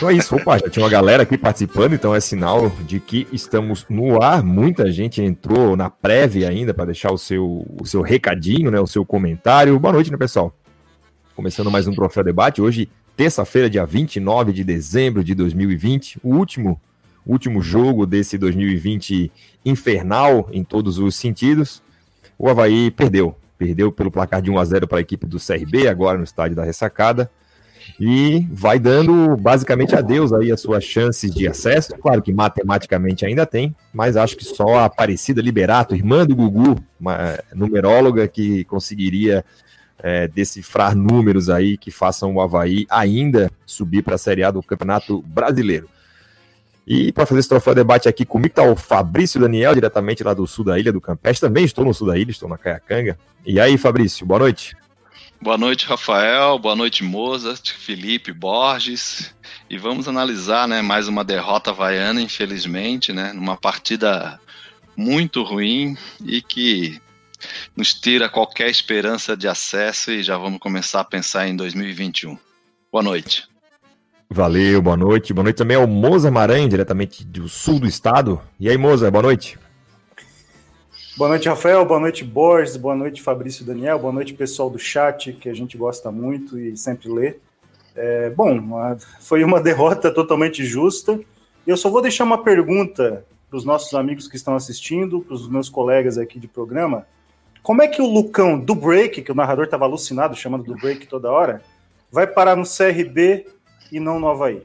Então é isso, opa, já tinha uma galera aqui participando, então é sinal de que estamos no ar. Muita gente entrou na prévia ainda para deixar o seu, o seu recadinho, né, o seu comentário. Boa noite, né, pessoal? Começando mais um Troféu Debate. Hoje, terça-feira, dia 29 de dezembro de 2020, o último, último jogo desse 2020 infernal em todos os sentidos. O Havaí perdeu, perdeu pelo placar de 1 a 0 para a equipe do CRB, agora no estádio da Ressacada e vai dando basicamente adeus aí as suas chances de acesso. Claro que matematicamente ainda tem, mas acho que só a Aparecida Liberato, irmã do Gugu, uma numeróloga que conseguiria é, decifrar números aí que façam o Havaí ainda subir para a Série A do Campeonato Brasileiro. E para fazer esse troféu debate aqui comigo está o Fabrício Daniel, diretamente lá do sul da ilha do Campestre. Também estou no sul da ilha, estou na Caiacanga. E aí, Fabrício, boa noite. Boa noite, Rafael. Boa noite, Mozart, Felipe, Borges. E vamos analisar, né, mais uma derrota havaiana, infelizmente, né, numa partida muito ruim e que nos tira qualquer esperança de acesso e já vamos começar a pensar em 2021. Boa noite. Valeu, boa noite. Boa noite também ao Moza Maranhão, diretamente do sul do estado. E aí, Moza, boa noite. Boa noite, Rafael. Boa noite, Borges. Boa noite, Fabrício Daniel. Boa noite, pessoal do chat, que a gente gosta muito e sempre lê. É, bom, foi uma derrota totalmente justa. Eu só vou deixar uma pergunta para os nossos amigos que estão assistindo, para os meus colegas aqui de programa. Como é que o Lucão do Break, que o narrador estava alucinado chamando do Break toda hora, vai parar no CRB e não no Havaí?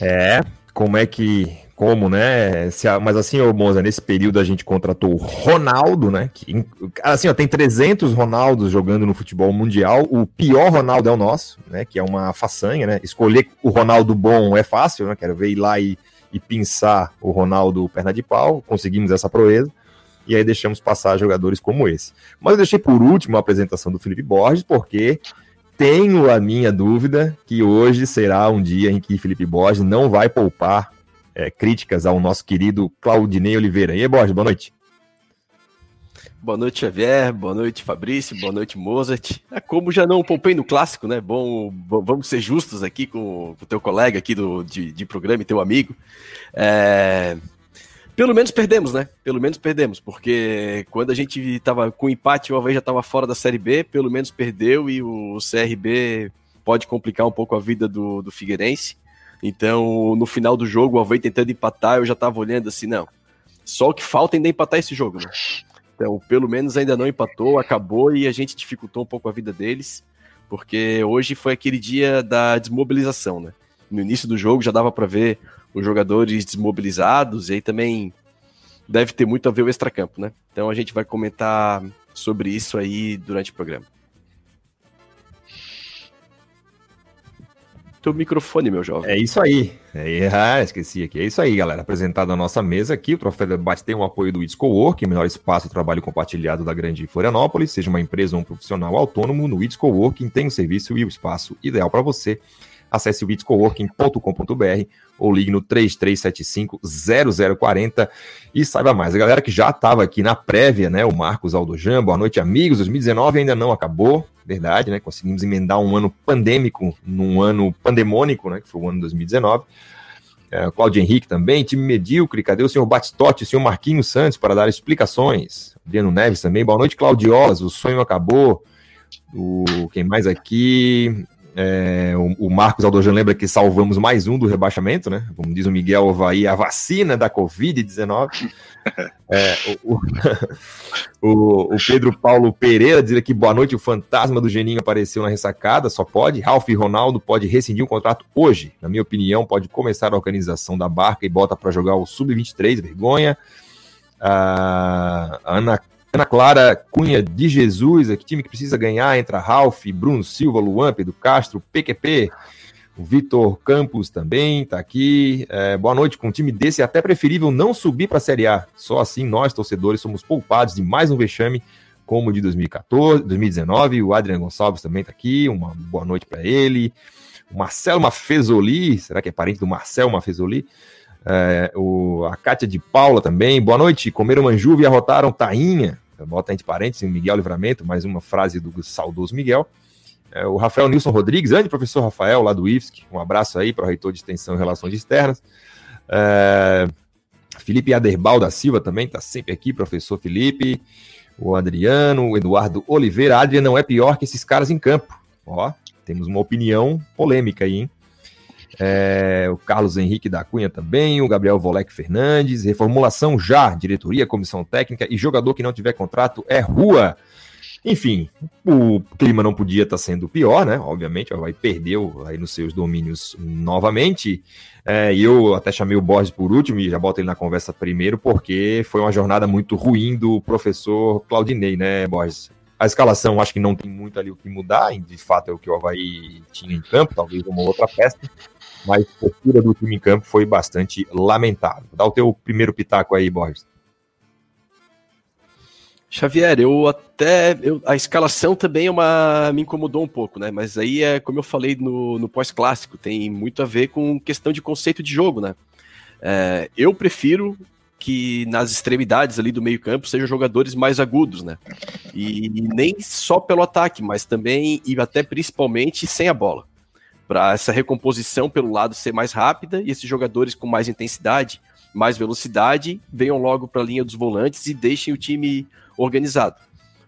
É, como é que como, né? Se, mas assim, ô Moza, nesse período a gente contratou o Ronaldo, né? Que, assim, ó, tem 300 Ronaldos jogando no futebol mundial. O pior Ronaldo é o nosso, né? Que é uma façanha, né? Escolher o Ronaldo bom é fácil, né? Quero ver ir lá e, e pinçar o Ronaldo perna de pau. Conseguimos essa proeza. E aí deixamos passar jogadores como esse. Mas eu deixei por último a apresentação do Felipe Borges, porque tenho a minha dúvida que hoje será um dia em que Felipe Borges não vai poupar é, críticas ao nosso querido Claudinei Oliveira. E aí, Borges, boa noite. Boa noite, Xavier. Boa noite, Fabrício. Boa noite, Mozart. É como já não poupei no clássico, né? Bom, vamos ser justos aqui com o teu colega aqui do, de, de programa e teu amigo. É... Pelo menos perdemos, né? Pelo menos perdemos, porque quando a gente tava com empate, o Havaí já estava fora da Série B, pelo menos perdeu e o CRB pode complicar um pouco a vida do, do Figueirense. Então, no final do jogo, o Havaí tentando empatar, eu já tava olhando assim, não. Só o que falta ainda é empatar esse jogo, né? Então, pelo menos ainda não empatou, acabou e a gente dificultou um pouco a vida deles, porque hoje foi aquele dia da desmobilização, né? No início do jogo já dava para ver os jogadores desmobilizados e aí também deve ter muito a ver o extracampo, né? Então a gente vai comentar sobre isso aí durante o programa. Teu microfone, meu jovem. É isso aí. É, ah, esqueci aqui. É isso aí, galera. Apresentado a nossa mesa aqui, o Troféu Debate tem o apoio do It's Cowork, melhor espaço de trabalho compartilhado da grande Florianópolis. Seja uma empresa ou um profissional autônomo, no It's Coworking tem o serviço e o espaço ideal para você. Acesse o itscoworking.com.br ou ligue no 3375-0040 e saiba mais. A galera que já estava aqui na prévia, né? O Marcos Aldojan, boa noite, amigos. 2019 ainda não acabou, verdade, né? Conseguimos emendar um ano pandêmico num ano pandemônico, né? Que foi o ano de 2019. É, Cláudio Henrique também, time medíocre, cadê o senhor Batistotti, o senhor Marquinhos Santos para dar explicações? Adriano Neves também, boa noite, Claudiolas, o sonho acabou. O, quem mais aqui? É, o, o, Marcos Aldojan lembra que salvamos mais um do rebaixamento, né? Como diz o Miguel Ovaí, a vacina da Covid-19. É, o, o, o, Pedro Paulo Pereira diz aqui: boa noite, o fantasma do Geninho apareceu na ressacada, só pode. Ralf Ronaldo pode rescindir o contrato hoje. Na minha opinião, pode começar a organização da barca e bota para jogar o Sub-23, vergonha. A Ana Ana Clara Cunha de Jesus, aqui time que precisa ganhar, entra Ralph, Bruno Silva, Luan, Pedro Castro, PQP, o Vitor Campos também está aqui. É, boa noite, com um time desse é até preferível não subir para a Série A. Só assim nós, torcedores, somos poupados de mais um vexame como o de 2014, 2019. O Adriano Gonçalves também está aqui. Uma boa noite para ele. O Marcelo Mafezoli, será que é parente do Marcel Mafezoli? É, o, a Kátia de Paula também. Boa noite. Comeram manjuva e arrotaram tainha bota entre parênteses, Miguel Livramento, mais uma frase do saudoso Miguel. É, o Rafael Nilson Rodrigues, grande professor Rafael, lá do IFSC, um abraço aí para o reitor de extensão e relações externas. É, Felipe Aderbal da Silva também está sempre aqui, professor Felipe. O Adriano, o Eduardo Oliveira. Adrian não é pior que esses caras em campo. Ó, temos uma opinião polêmica aí, hein? É, o Carlos Henrique da Cunha também, o Gabriel Volek Fernandes, reformulação já, diretoria, comissão técnica e jogador que não tiver contrato é rua. Enfim, o clima não podia estar tá sendo pior, né? Obviamente, vai perdeu aí nos seus domínios novamente. É, eu até chamei o Borges por último e já boto ele na conversa primeiro, porque foi uma jornada muito ruim do professor Claudinei, né, Borges? A escalação acho que não tem muito ali o que mudar, de fato é o que o Havaí tinha em campo, talvez uma outra peça mas a postura do time em campo foi bastante lamentável. Dá o teu primeiro pitaco aí, Borges. Xavier, eu até. Eu, a escalação também é uma, me incomodou um pouco, né? Mas aí é como eu falei no, no pós-clássico, tem muito a ver com questão de conceito de jogo, né? É, eu prefiro que nas extremidades ali do meio-campo sejam jogadores mais agudos, né? E, e nem só pelo ataque, mas também e até principalmente sem a bola para essa recomposição pelo lado ser mais rápida e esses jogadores com mais intensidade, mais velocidade, venham logo para a linha dos volantes e deixem o time organizado.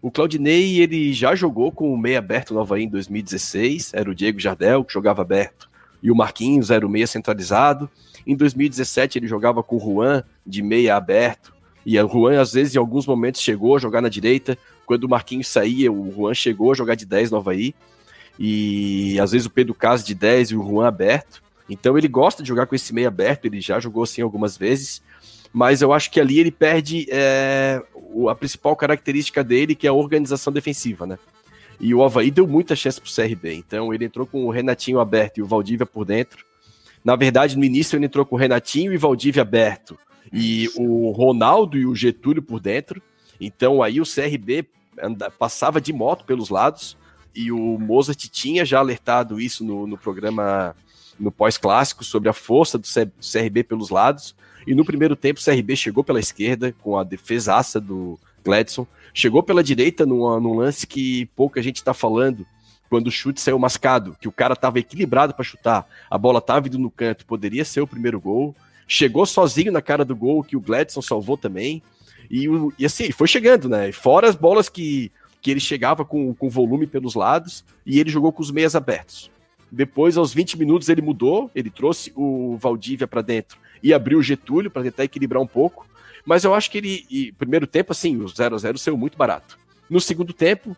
O Claudinei, ele já jogou com o meia aberto no Havaí em 2016, era o Diego Jardel que jogava aberto, e o Marquinhos era o meia centralizado. Em 2017 ele jogava com o Juan de meia aberto, e o Juan às vezes em alguns momentos chegou a jogar na direita, quando o Marquinhos saía, o Juan chegou a jogar de 10 no Havaí e às vezes o Pedro Caso de 10 e o Juan aberto. Então ele gosta de jogar com esse meio aberto, ele já jogou assim algumas vezes, mas eu acho que ali ele perde é, a principal característica dele, que é a organização defensiva, né? E o Havaí deu muita chance pro CRB, então ele entrou com o Renatinho aberto e o Valdívia por dentro. Na verdade, no início ele entrou com o Renatinho e Valdívia aberto, e o Ronaldo e o Getúlio por dentro. Então aí o CRB passava de moto pelos lados, e o Mozart tinha já alertado isso no, no programa no pós-clássico sobre a força do CRB pelos lados. E no primeiro tempo, o CRB chegou pela esquerda com a defesaça do Gladson, chegou pela direita num, num lance que pouca gente está falando, quando o chute saiu mascado, que o cara estava equilibrado para chutar, a bola estava indo no canto, poderia ser o primeiro gol. Chegou sozinho na cara do gol, que o Gladson salvou também. E, e assim, foi chegando, né? Fora as bolas que que ele chegava com, com volume pelos lados e ele jogou com os meias abertos. Depois, aos 20 minutos, ele mudou, ele trouxe o Valdívia para dentro e abriu o Getúlio para tentar equilibrar um pouco. Mas eu acho que ele, e, primeiro tempo, assim, o 0 a 0 saiu muito barato. No segundo tempo,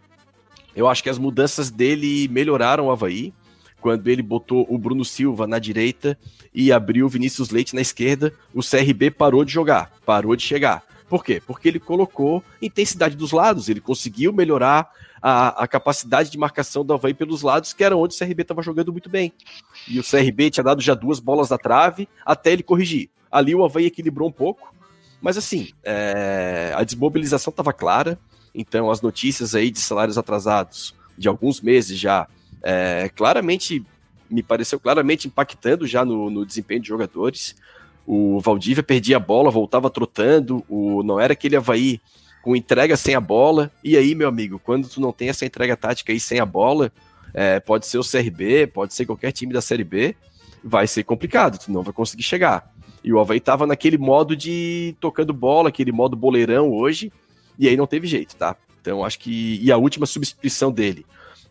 eu acho que as mudanças dele melhoraram o Havaí, quando ele botou o Bruno Silva na direita e abriu o Vinícius Leite na esquerda, o CRB parou de jogar, parou de chegar. Por quê? Porque ele colocou intensidade dos lados, ele conseguiu melhorar a, a capacidade de marcação do Havaí pelos lados, que era onde o CRB estava jogando muito bem. E o CRB tinha dado já duas bolas da trave até ele corrigir. Ali o Havaí equilibrou um pouco, mas assim, é, a desmobilização estava clara, então as notícias aí de salários atrasados de alguns meses já, é, claramente, me pareceu claramente impactando já no, no desempenho de jogadores. O Valdívia perdia a bola, voltava trotando, o, não era aquele Havaí com entrega sem a bola. E aí, meu amigo, quando tu não tem essa entrega tática aí sem a bola, é, pode ser o CRB, pode ser qualquer time da Série B, vai ser complicado, tu não vai conseguir chegar. E o Havaí tava naquele modo de tocando bola, aquele modo boleirão hoje, e aí não teve jeito, tá? Então acho que. E a última substituição dele,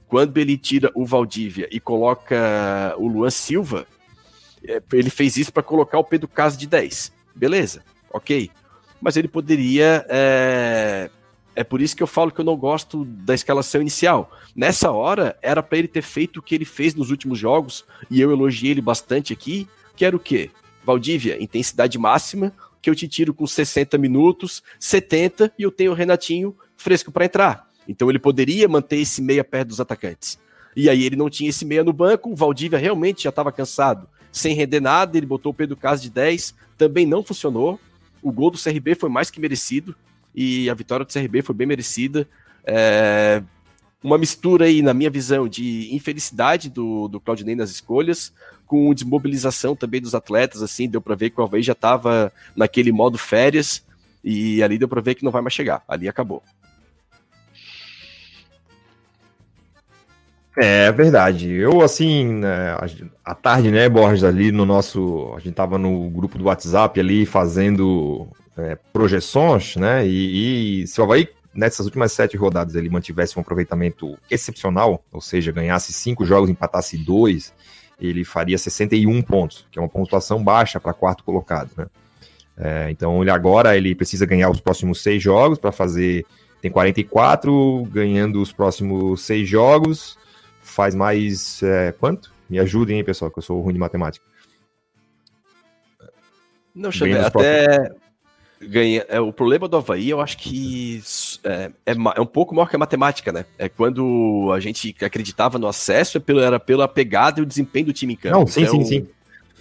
quando ele tira o Valdívia e coloca o Luan Silva, ele fez isso para colocar o Pedro Caso de 10. Beleza, ok. Mas ele poderia. É, é por isso que eu falo que eu não gosto da escalação inicial. Nessa hora, era para ele ter feito o que ele fez nos últimos jogos, e eu elogiei ele bastante aqui, que era o quê? Valdívia, intensidade máxima, que eu te tiro com 60 minutos, 70, e eu tenho o Renatinho fresco para entrar. Então ele poderia manter esse meia perto dos atacantes. E aí ele não tinha esse meia no banco, o Valdívia realmente já estava cansado sem render nada, ele botou o Pedro Caso de 10, também não funcionou. O gol do CRB foi mais que merecido e a vitória do CRB foi bem merecida. É... Uma mistura aí, na minha visão, de infelicidade do, do Claudinei nas escolhas, com desmobilização também dos atletas, assim, deu para ver que o Alvei já estava naquele modo férias e ali deu para ver que não vai mais chegar, ali acabou. É verdade. Eu, assim, né, à tarde, né, Borges, ali no nosso. A gente tava no grupo do WhatsApp ali fazendo é, projeções, né? E, e se o Havaí, nessas últimas sete rodadas, ele mantivesse um aproveitamento excepcional, ou seja, ganhasse cinco jogos, empatasse dois, ele faria 61 pontos, que é uma pontuação baixa para quarto colocado, né? É, então, ele agora ele precisa ganhar os próximos seis jogos para fazer. Tem 44, ganhando os próximos seis jogos faz mais é, quanto? Me ajudem aí, pessoal, que eu sou ruim de matemática. Não, deixa eu até ganha. É, o problema do Havaí, eu acho que é, é, é, um pouco maior que a matemática, né? É quando a gente acreditava no acesso, é pelo, era pela pegada e o desempenho do time em campo. Não, sim, então, sim, sim.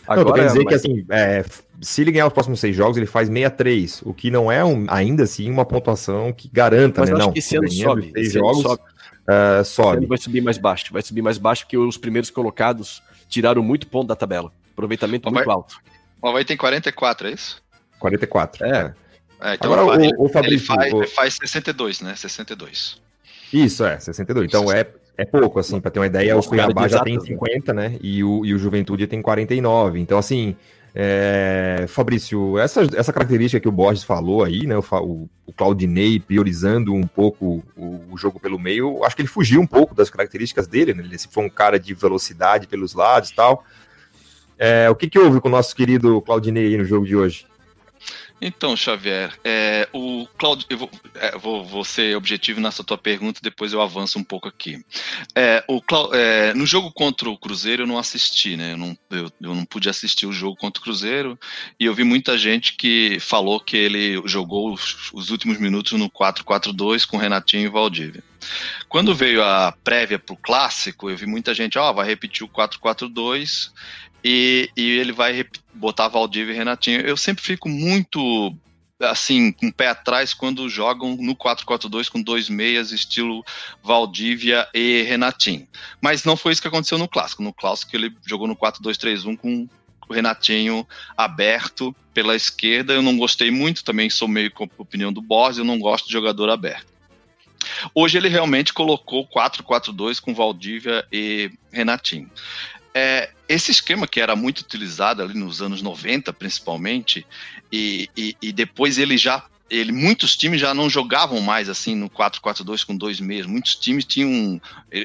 Agora, quer dizer mas... que assim, é, se ele ganhar os próximos seis jogos, ele faz 63, o que não é um, ainda assim uma pontuação que garanta, mas né? Não, esse ano sobe. Seis esse jogos, sobe uh, sobe. Vai subir mais baixo, vai subir mais baixo porque os primeiros colocados tiraram muito ponto da tabela. Aproveitamento muito alto. O Havaí tem 44, é isso? 44. É. é. então Agora, o, o Fabrício, ele faz, o... ele faz 62, né? 62. Isso, é, 62. Então é, é pouco, assim, para ter uma ideia, o Cuiabá já tem 50, né? né? E o, e o Juventude tem 49. Então, assim, é, Fabrício, essa, essa característica que o Borges falou aí, né? O, o, Claudinei priorizando um pouco o, o, jogo pelo meio, acho que ele fugiu um pouco das características dele, né? Ele foi um cara de velocidade pelos lados e tal. É, o que, que houve com o nosso querido Claudinei no jogo de hoje? Então, Xavier, é, o Claudio, eu vou, é, vou, vou, ser objetivo nessa tua pergunta, depois eu avanço um pouco aqui. É, o, é, no jogo contra o Cruzeiro eu não assisti, né? Eu não, eu, eu, não pude assistir o jogo contra o Cruzeiro e eu vi muita gente que falou que ele jogou os, os últimos minutos no 4-4-2 com Renatinho e Valdívia. Quando veio a prévia para o clássico, eu vi muita gente, ó, oh, vai repetir o 4-4-2 e, e ele vai botar Valdívia e Renatinho. Eu sempre fico muito assim, com o pé atrás quando jogam no 4-4-2 com dois meias, estilo Valdívia e Renatinho. Mas não foi isso que aconteceu no clássico. No clássico ele jogou no 4-2-3-1 com o Renatinho aberto pela esquerda. Eu não gostei muito, também sou meio com a opinião do Borges, eu não gosto de jogador aberto. Hoje ele realmente colocou 4-4-2 com Valdívia e Renatinho. É, esse esquema que era muito utilizado ali nos anos 90, principalmente, e, e, e depois ele já ele, muitos times já não jogavam mais assim no 4-4-2 com dois meias. Muitos times tinham.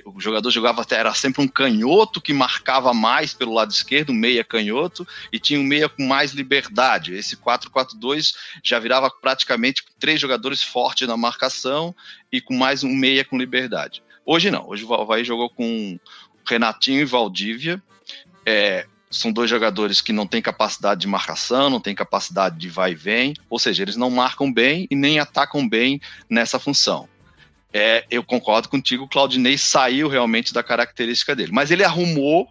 O jogador jogava até, era sempre um canhoto que marcava mais pelo lado esquerdo, meia canhoto, e tinha um meia com mais liberdade. Esse 4-4-2 já virava praticamente três jogadores fortes na marcação e com mais um meia com liberdade. Hoje não, hoje o Havaí jogou com Renatinho e Valdívia. É, são dois jogadores que não têm capacidade de marcação, não têm capacidade de vai e vem, ou seja, eles não marcam bem e nem atacam bem nessa função. É, eu concordo contigo, o Claudinei saiu realmente da característica dele, mas ele arrumou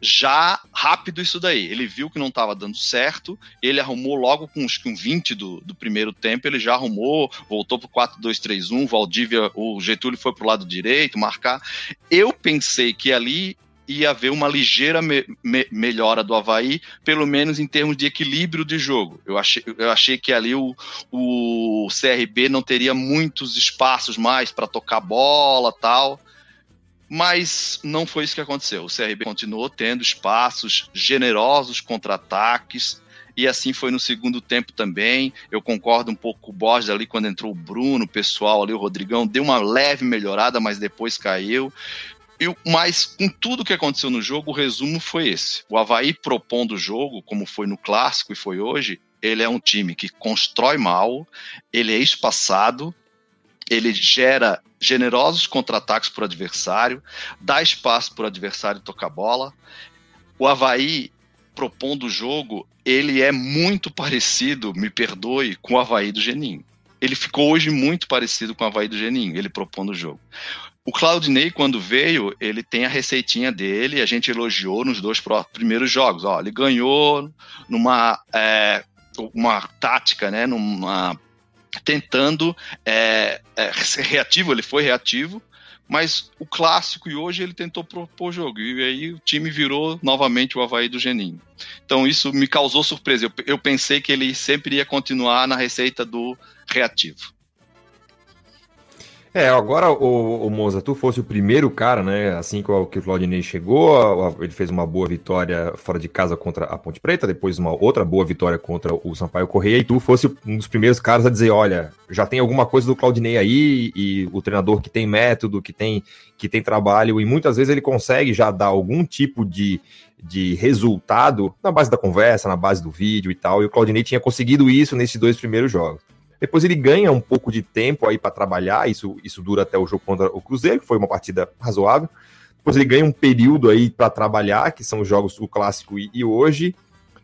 já rápido isso daí. Ele viu que não estava dando certo, ele arrumou logo com uns com 20 do, do primeiro tempo, ele já arrumou, voltou para o 4-2-3-1, Valdívia, o Getúlio foi para o lado direito, marcar. Eu pensei que ali ia haver uma ligeira me, me, melhora do Havaí, pelo menos em termos de equilíbrio de jogo. Eu achei, eu achei que ali o, o CRB não teria muitos espaços mais para tocar bola tal mas não foi isso que aconteceu. O CRB continuou tendo espaços generosos contra-ataques, e assim foi no segundo tempo também. Eu concordo um pouco com o Borges ali quando entrou o Bruno, o pessoal ali, o Rodrigão, deu uma leve melhorada, mas depois caiu. Eu, mas com tudo que aconteceu no jogo, o resumo foi esse. O Havaí propondo o jogo, como foi no clássico e foi hoje, ele é um time que constrói mal, ele é espaçado, ele gera generosos contra-ataques o adversário, dá espaço para o adversário tocar bola. O Havaí, propondo o jogo, ele é muito parecido, me perdoe, com o Havaí do Geninho. Ele ficou hoje muito parecido com o Havaí do Geninho, ele propondo o jogo. O Claudinei, quando veio, ele tem a receitinha dele, a gente elogiou nos dois primeiros jogos. Ó, ele ganhou numa é, uma tática, né, numa tentando é, é, ser reativo, ele foi reativo, mas o clássico e hoje ele tentou propor jogo, e aí o time virou novamente o Havaí do Geninho. Então isso me causou surpresa, eu, eu pensei que ele sempre ia continuar na receita do reativo. É, agora o, o Moza, tu fosse o primeiro cara, né? Assim que o, que o Claudinei chegou, ele fez uma boa vitória fora de casa contra a Ponte Preta, depois uma outra boa vitória contra o Sampaio Correia, e tu fosse um dos primeiros caras a dizer: olha, já tem alguma coisa do Claudinei aí, e o treinador que tem método, que tem, que tem trabalho, e muitas vezes ele consegue já dar algum tipo de, de resultado na base da conversa, na base do vídeo e tal, e o Claudinei tinha conseguido isso nesses dois primeiros jogos. Depois ele ganha um pouco de tempo aí para trabalhar, isso, isso dura até o jogo contra o Cruzeiro, que foi uma partida razoável. Depois ele ganha um período aí para trabalhar, que são os jogos o clássico e, e, hoje,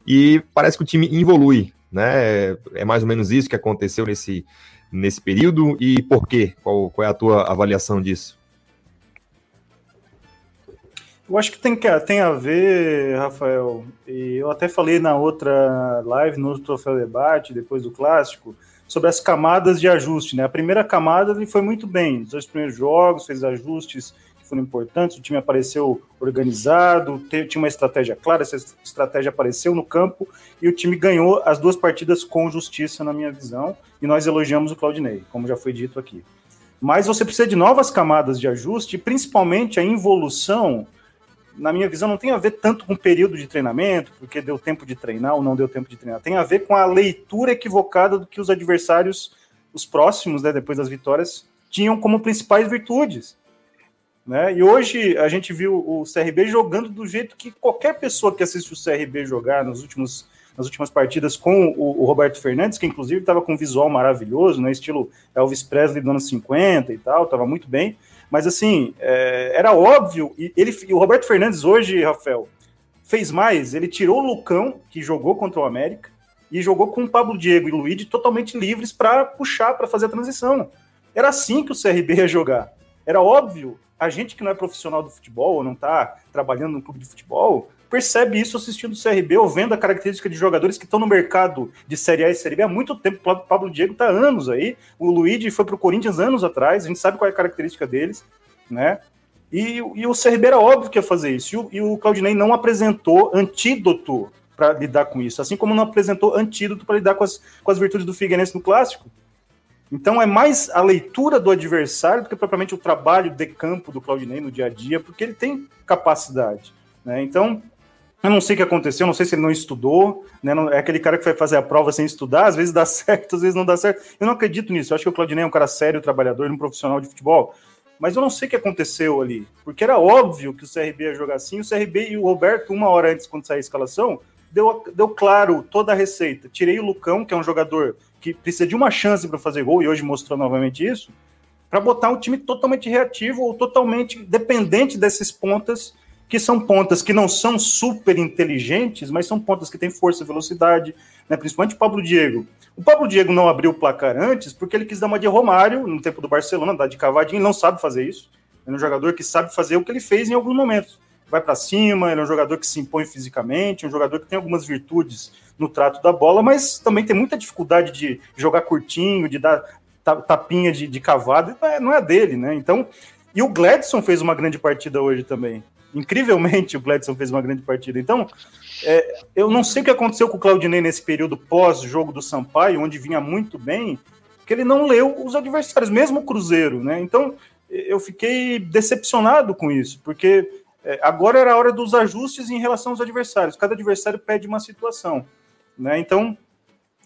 e parece que o time evolui, né? É mais ou menos isso que aconteceu nesse, nesse período e por quê? Qual, qual é a tua avaliação disso? Eu acho que tem, que tem a ver, Rafael, e eu até falei na outra live, no outro troféu debate, depois do clássico, sobre as camadas de ajuste. Né? A primeira camada ele foi muito bem, os dois primeiros jogos, fez ajustes que foram importantes, o time apareceu organizado, tinha uma estratégia clara, essa estratégia apareceu no campo e o time ganhou as duas partidas com justiça, na minha visão, e nós elogiamos o Claudinei, como já foi dito aqui. Mas você precisa de novas camadas de ajuste, principalmente a involução na minha visão, não tem a ver tanto com o período de treinamento, porque deu tempo de treinar ou não deu tempo de treinar. Tem a ver com a leitura equivocada do que os adversários, os próximos, né, depois das vitórias, tinham como principais virtudes. Né? E hoje a gente viu o CRB jogando do jeito que qualquer pessoa que assiste o CRB jogar nos últimos, nas últimas partidas com o, o Roberto Fernandes, que inclusive estava com um visual maravilhoso, né, estilo Elvis Presley dos anos 50 e tal, estava muito bem mas assim, é, era óbvio, e ele, e o Roberto Fernandes hoje, Rafael, fez mais, ele tirou o Lucão, que jogou contra o América, e jogou com o Pablo Diego e o Luigi totalmente livres para puxar, para fazer a transição. Era assim que o CRB ia jogar. Era óbvio, a gente que não é profissional do futebol, ou não está trabalhando no clube de futebol, percebe isso assistindo o CRB ou vendo a característica de jogadores que estão no mercado de Série A e Série B há muito tempo. O Pablo Diego está anos aí. O Luigi foi para o Corinthians anos atrás. A gente sabe qual é a característica deles, né? E, e o CRB era óbvio que ia fazer isso. E o, e o Claudinei não apresentou antídoto para lidar com isso, assim como não apresentou antídoto para lidar com as, com as virtudes do Figueirense no clássico. Então é mais a leitura do adversário do que propriamente o trabalho de campo do Claudinei no dia a dia, porque ele tem capacidade. Né? Então, eu não sei o que aconteceu, não sei se ele não estudou, né? Não, é aquele cara que vai fazer a prova sem estudar, às vezes dá certo, às vezes não dá certo. Eu não acredito nisso. Eu acho que o Claudinei é um cara sério, trabalhador, um profissional de futebol. Mas eu não sei o que aconteceu ali, porque era óbvio que o CRB ia jogar assim. O CRB e o Roberto, uma hora antes, quando sair a escalação, deu, deu claro toda a receita. Tirei o Lucão, que é um jogador que precisa de uma chance para fazer gol, e hoje mostrou novamente isso, para botar um time totalmente reativo ou totalmente dependente desses pontas que são pontas que não são super inteligentes, mas são pontas que têm força e velocidade, né? principalmente o Pablo Diego. O Pablo Diego não abriu o placar antes porque ele quis dar uma de Romário no tempo do Barcelona, dar de cavadinho, ele não sabe fazer isso. Ele é um jogador que sabe fazer o que ele fez em alguns momentos. Vai para cima, ele é um jogador que se impõe fisicamente, um jogador que tem algumas virtudes no trato da bola, mas também tem muita dificuldade de jogar curtinho, de dar tapinha de, de cavado, não é, é dele, né? Então, e o Gladson fez uma grande partida hoje também. Incrivelmente, o Gladson fez uma grande partida. Então, é, eu não sei o que aconteceu com o Claudinei nesse período pós-jogo do Sampaio, onde vinha muito bem, que ele não leu os adversários, mesmo o Cruzeiro, né? Então, eu fiquei decepcionado com isso, porque é, agora era a hora dos ajustes em relação aos adversários. Cada adversário pede uma situação, né? Então,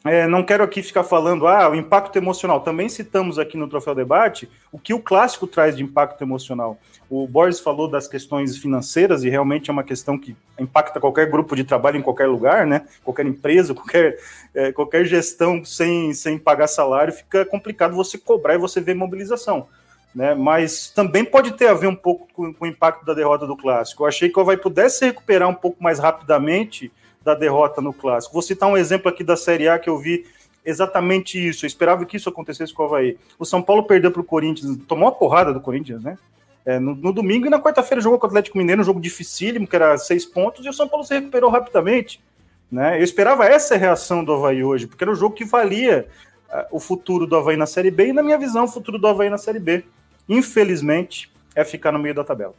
é, não quero aqui ficar falando, ah, o impacto emocional. Também citamos aqui no Troféu Debate o que o clássico traz de impacto emocional. O Boris falou das questões financeiras e realmente é uma questão que impacta qualquer grupo de trabalho em qualquer lugar, né? Qualquer empresa, qualquer, é, qualquer gestão sem, sem pagar salário, fica complicado você cobrar e você ver mobilização. Né? Mas também pode ter a ver um pouco com, com o impacto da derrota do clássico. Eu achei que o Havaí pudesse recuperar um pouco mais rapidamente da derrota no clássico. Vou citar um exemplo aqui da Série A que eu vi exatamente isso. Eu esperava que isso acontecesse com o Havaí. O São Paulo perdeu para o Corinthians, tomou uma porrada do Corinthians, né? É, no, no, domingo e na quarta-feira jogou com o Atlético Mineiro, um jogo dificílimo, que era seis pontos, e o São Paulo se recuperou rapidamente. Né? Eu esperava essa reação do Havaí hoje, porque era o jogo que valia uh, o futuro do Havaí na Série B, e na minha visão, o futuro do Havaí na Série B, infelizmente, é ficar no meio da tabela.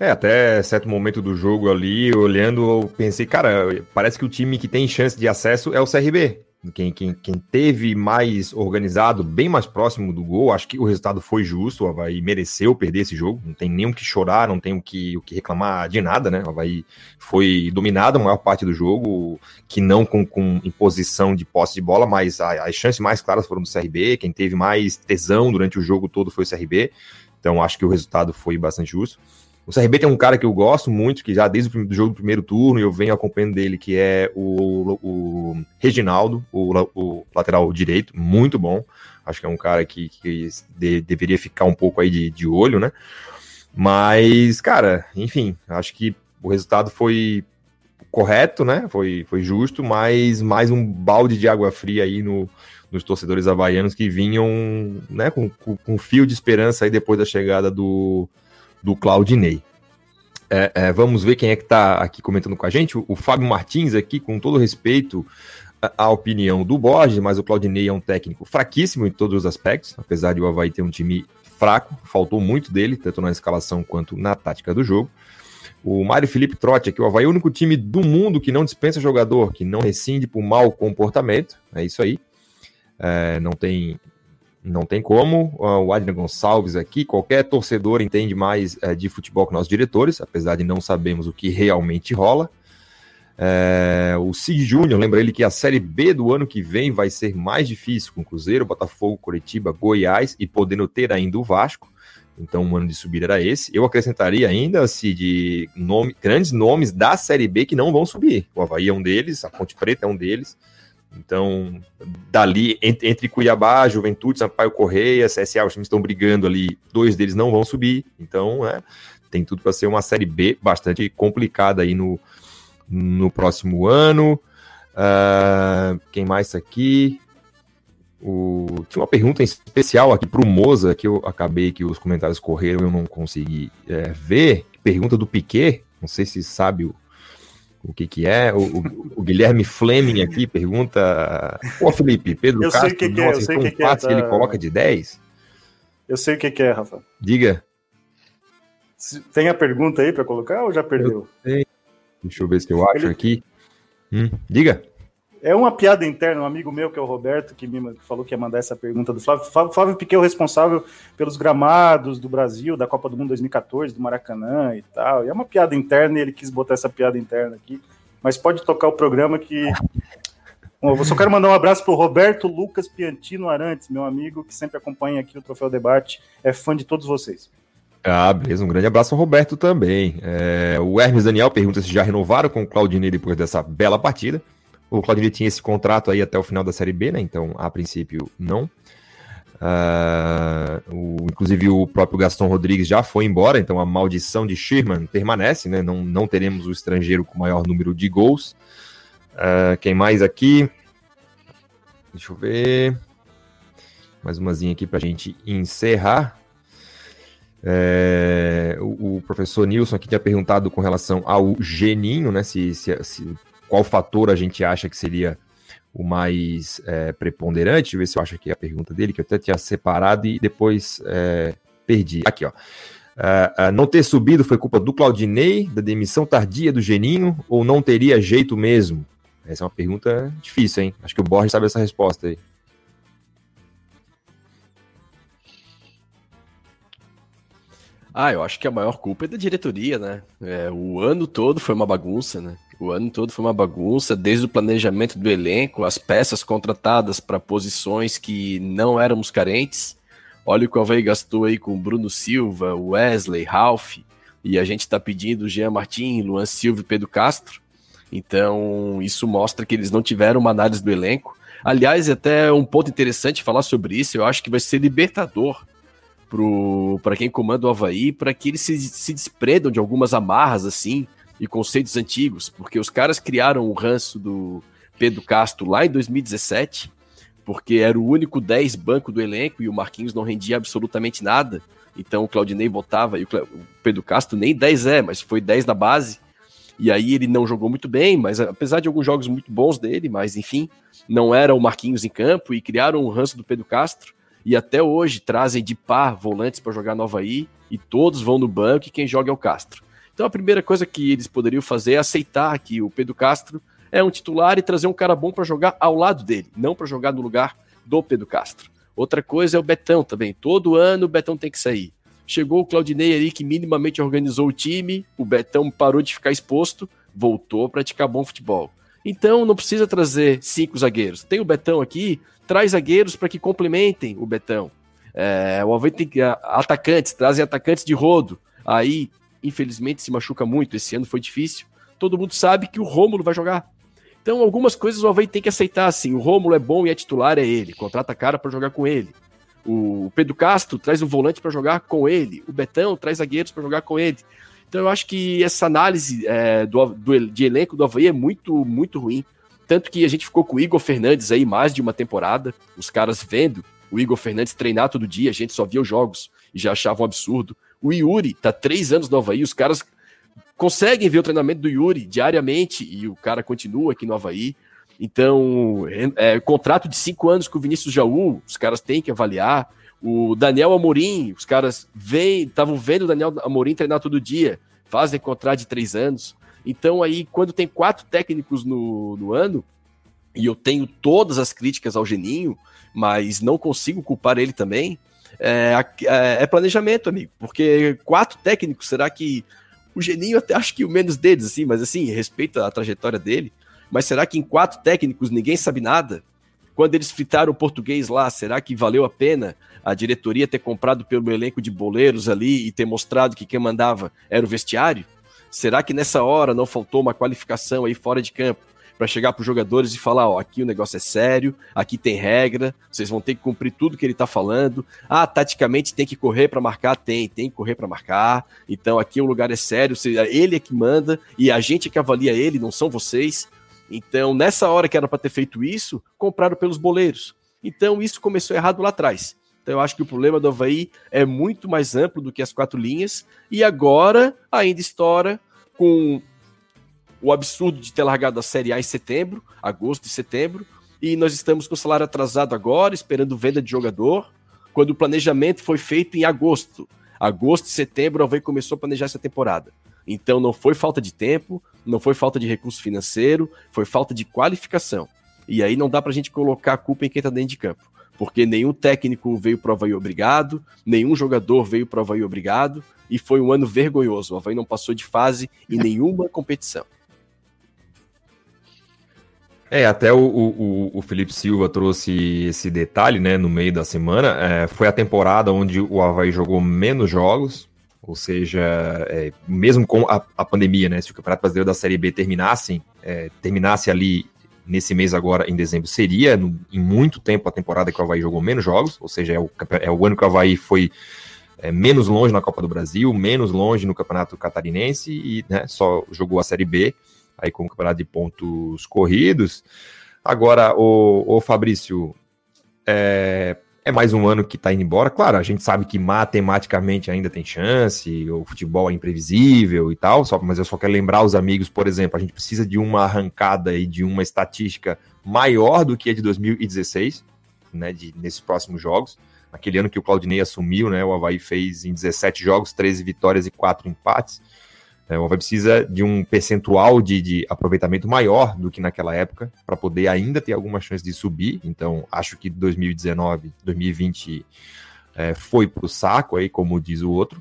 É, até certo momento do jogo ali, olhando, eu pensei, cara, parece que o time que tem chance de acesso é o CRB. quem, quem, quem teve mais organizado, bem mais próximo do gol, acho que o resultado foi justo. O Havaí mereceu perder esse jogo, não tem nem o que chorar, não tem o que, o que reclamar de nada, né? O Havaí foi dominado a maior parte do jogo, que não com, com imposição de posse de bola, mas a, as chances mais claras foram do CRB. Quem teve mais tesão durante o jogo todo foi o CRB. Então acho que o resultado foi bastante justo. O CRB tem um cara que eu gosto muito, que já desde o jogo do primeiro turno eu venho acompanhando dele, que é o, o Reginaldo, o, o, lateral direito, muito bom. Acho que é um cara que, que de, deveria ficar um pouco aí de, de olho, né? Mas, cara, enfim, acho que o resultado foi correto, né? Foi, foi justo, mas mais um balde de água fria aí no, nos torcedores havaianos que vinham né, com, com, com fio de esperança aí depois da chegada do, do Claudinei. É, é, vamos ver quem é que está aqui comentando com a gente. O, o, Fábio Martins aqui, com todo respeito à opinião do Borges, mas o Claudinei é um técnico fraquíssimo em todos os aspectos, apesar de o Havaí ter um time fraco, faltou muito dele, tanto na escalação quanto na tática do jogo. O Mário Felipe Trotti aqui, o Havaí é o único time do mundo que não dispensa jogador, que não rescinde por mau comportamento, é isso aí. É, não tem não tem como. O Adriano Gonçalves aqui, qualquer torcedor entende mais é, de futebol que nós diretores, apesar de não sabermos o que realmente rola. É, o Cid Júnior, lembra ele que a Série B do ano que vem vai ser mais difícil com Cruzeiro, Botafogo, Curitiba, Goiás e podendo ter ainda o Vasco. Então o ano de subir era esse. Eu acrescentaria ainda, de nome, grandes nomes da Série B que não vão subir. O Havaí é um deles, a Ponte Preta é um deles. Então, dali, entre Cuiabá, Juventude, Sampaio Correia, CSA, os times estão brigando ali, dois deles não vão subir. Então, é, tem tudo para ser uma Série B bastante complicada aí no, no próximo ano. Uh, quem mais aqui? O... Tinha uma pergunta especial aqui para o Moza, que eu acabei que os comentários correram eu não consegui é, ver. Pergunta do Piquet, não sei se sabe o, o que que é. O, o, o Guilherme Fleming aqui pergunta, pô Felipe, Pedro eu Castro, sei que que é, eu sei que, que, é, tá... ele coloca de 10? Eu sei o que que é, Rafa. Diga. Tem a pergunta aí para colocar ou já perdeu? Eu Deixa eu ver se eu acho ele... aqui. Hum, diga. É uma piada interna, um amigo meu, que é o Roberto, que me falou que ia mandar essa pergunta do Flávio. Flávio, Flávio Piquet é o responsável pelos gramados do Brasil, da Copa do Mundo 2014, do Maracanã e tal. E é uma piada interna e ele quis botar essa piada interna aqui. Mas pode tocar o programa que. Bom, eu só quero mandar um abraço para o Roberto Lucas Piantino Arantes, meu amigo, que sempre acompanha aqui o Troféu Debate, é fã de todos vocês. Ah, beleza. Um grande abraço ao Roberto também. É, o Hermes Daniel pergunta se já renovaram com o Claudinei depois dessa bela partida. O Claudinei tinha esse contrato aí até o final da Série B, né? Então, a princípio, não. Uh, o, inclusive, o próprio Gaston Rodrigues já foi embora, então a maldição de Sherman permanece, né? Não, não teremos o estrangeiro com maior número de gols. Uh, quem mais aqui? Deixa eu ver. Mais umazinha aqui para a gente encerrar. É, o, o, professor Nilson aqui tinha perguntado com relação ao Geninho, né? Se, se, se qual fator a gente acha que seria o mais é, preponderante. Ver se eu acho aqui a pergunta dele, que eu até tinha separado e depois é, perdi. Aqui, ó. Uh, uh, não ter subido foi culpa do Claudinei, da demissão tardia do Geninho, ou não teria jeito mesmo? Essa é uma pergunta difícil, hein? Acho que o Borges sabe essa resposta aí. Ah, eu acho que a maior culpa é da diretoria, né? É, o ano todo foi uma bagunça, né? O ano todo foi uma bagunça, desde o planejamento do elenco, as peças contratadas para posições que não éramos carentes. Olha o que o Alvei gastou aí com Bruno Silva, Wesley, Ralph, e a gente está pedindo Jean Martin, Luan Silva e Pedro Castro. Então, isso mostra que eles não tiveram uma análise do elenco. Aliás, é até um ponto interessante falar sobre isso, eu acho que vai ser libertador para quem comanda o Havaí, para que eles se, se desprendam de algumas amarras assim, e conceitos antigos, porque os caras criaram o ranço do Pedro Castro lá em 2017, porque era o único 10 banco do elenco e o Marquinhos não rendia absolutamente nada. Então o Claudinei botava, e o Pedro Castro nem 10 é, mas foi 10 na base. E aí ele não jogou muito bem, mas apesar de alguns jogos muito bons dele, mas enfim, não era o Marquinhos em campo e criaram o ranço do Pedro Castro. E até hoje trazem de par volantes para jogar no Havaí e todos vão no banco e quem joga é o Castro. Então a primeira coisa que eles poderiam fazer é aceitar que o Pedro Castro é um titular e trazer um cara bom para jogar ao lado dele, não para jogar no lugar do Pedro Castro. Outra coisa é o Betão também. Todo ano o Betão tem que sair. Chegou o Claudinei ali que minimamente organizou o time, o Betão parou de ficar exposto, voltou a praticar bom futebol. Então não precisa trazer cinco zagueiros. Tem o Betão aqui, traz zagueiros para que complementem o Betão. É, o Havaí tem atacantes, trazem atacantes de rodo. Aí, infelizmente, se machuca muito. Esse ano foi difícil. Todo mundo sabe que o Rômulo vai jogar. Então, algumas coisas o Havaí tem que aceitar assim. O Rômulo é bom e é titular, é ele. Contrata cara para jogar com ele. O Pedro Castro traz um volante para jogar com ele. O Betão traz zagueiros para jogar com ele. Então eu acho que essa análise é, do, do, de elenco do Havaí é muito, muito ruim. Tanto que a gente ficou com o Igor Fernandes aí mais de uma temporada, os caras vendo o Igor Fernandes treinar todo dia, a gente só via os jogos e já achava um absurdo. O Yuri tá três anos no Havaí, os caras conseguem ver o treinamento do Yuri diariamente e o cara continua aqui no Havaí. Então, é, é, contrato de cinco anos com o Vinícius Jaú, os caras têm que avaliar. O Daniel Amorim, os caras estavam vendo o Daniel Amorim treinar todo dia, fazem contrato de três anos. Então, aí, quando tem quatro técnicos no, no ano, e eu tenho todas as críticas ao Geninho, mas não consigo culpar ele também, é, é, é planejamento, amigo. Porque quatro técnicos, será que o Geninho até acho que o menos deles, assim, mas assim, respeito a trajetória dele. Mas será que em quatro técnicos ninguém sabe nada? Quando eles fritaram o português lá, será que valeu a pena a diretoria ter comprado pelo elenco de boleiros ali e ter mostrado que quem mandava era o vestiário? Será que nessa hora não faltou uma qualificação aí fora de campo para chegar para os jogadores e falar: ó, aqui o negócio é sério, aqui tem regra, vocês vão ter que cumprir tudo que ele está falando. Ah, taticamente tem que correr para marcar? Tem, tem que correr para marcar. Então aqui o lugar é sério, ele é que manda e a gente é que avalia ele, não são vocês. Então, nessa hora que era para ter feito isso, compraram pelos boleiros. Então, isso começou errado lá atrás. Então, eu acho que o problema do Havaí é muito mais amplo do que as quatro linhas. E agora ainda estoura com o absurdo de ter largado a Série A em setembro, agosto e setembro. E nós estamos com o salário atrasado agora, esperando venda de jogador, quando o planejamento foi feito em agosto. Agosto e setembro, o Havaí começou a planejar essa temporada. Então não foi falta de tempo, não foi falta de recurso financeiro, foi falta de qualificação. E aí não dá pra gente colocar a culpa em quem tá dentro de campo. Porque nenhum técnico veio pro Havaí obrigado, nenhum jogador veio pro Havaí obrigado, e foi um ano vergonhoso. O Havaí não passou de fase em nenhuma competição. É, até o, o, o, Felipe Silva trouxe esse detalhe, né, no meio da semana. É, foi a temporada onde o Havaí jogou menos jogos, ou seja, é, mesmo com a, a, pandemia, né? Se o Campeonato Brasileiro da Série B terminasse, é, terminasse ali nesse mês agora, em dezembro, seria no, em muito tempo a temporada que o Havaí jogou menos jogos, ou seja, é o, é o ano que o Havaí foi é, menos longe na Copa do Brasil, menos longe no Campeonato Catarinense e né, só jogou a Série B, aí com o Campeonato de Pontos Corridos. Agora, o, o Fabrício, é, é mais um ano que está indo embora. Claro, a gente sabe que matematicamente ainda tem chance, o futebol é imprevisível e tal, só, mas eu só quero lembrar os amigos, por exemplo, a gente precisa de uma arrancada e de uma estatística maior do que a de 2016, né, de, nesses próximos jogos. Aquele ano que o Claudinei assumiu, né, o Havaí fez em 17 jogos, 13 vitórias e 4 empates. O Havaí precisa de um percentual de, de aproveitamento maior do que naquela época para poder ainda ter alguma chance de subir. Então, acho que 2019, 2020 é, foi para o saco, aí, como diz o outro.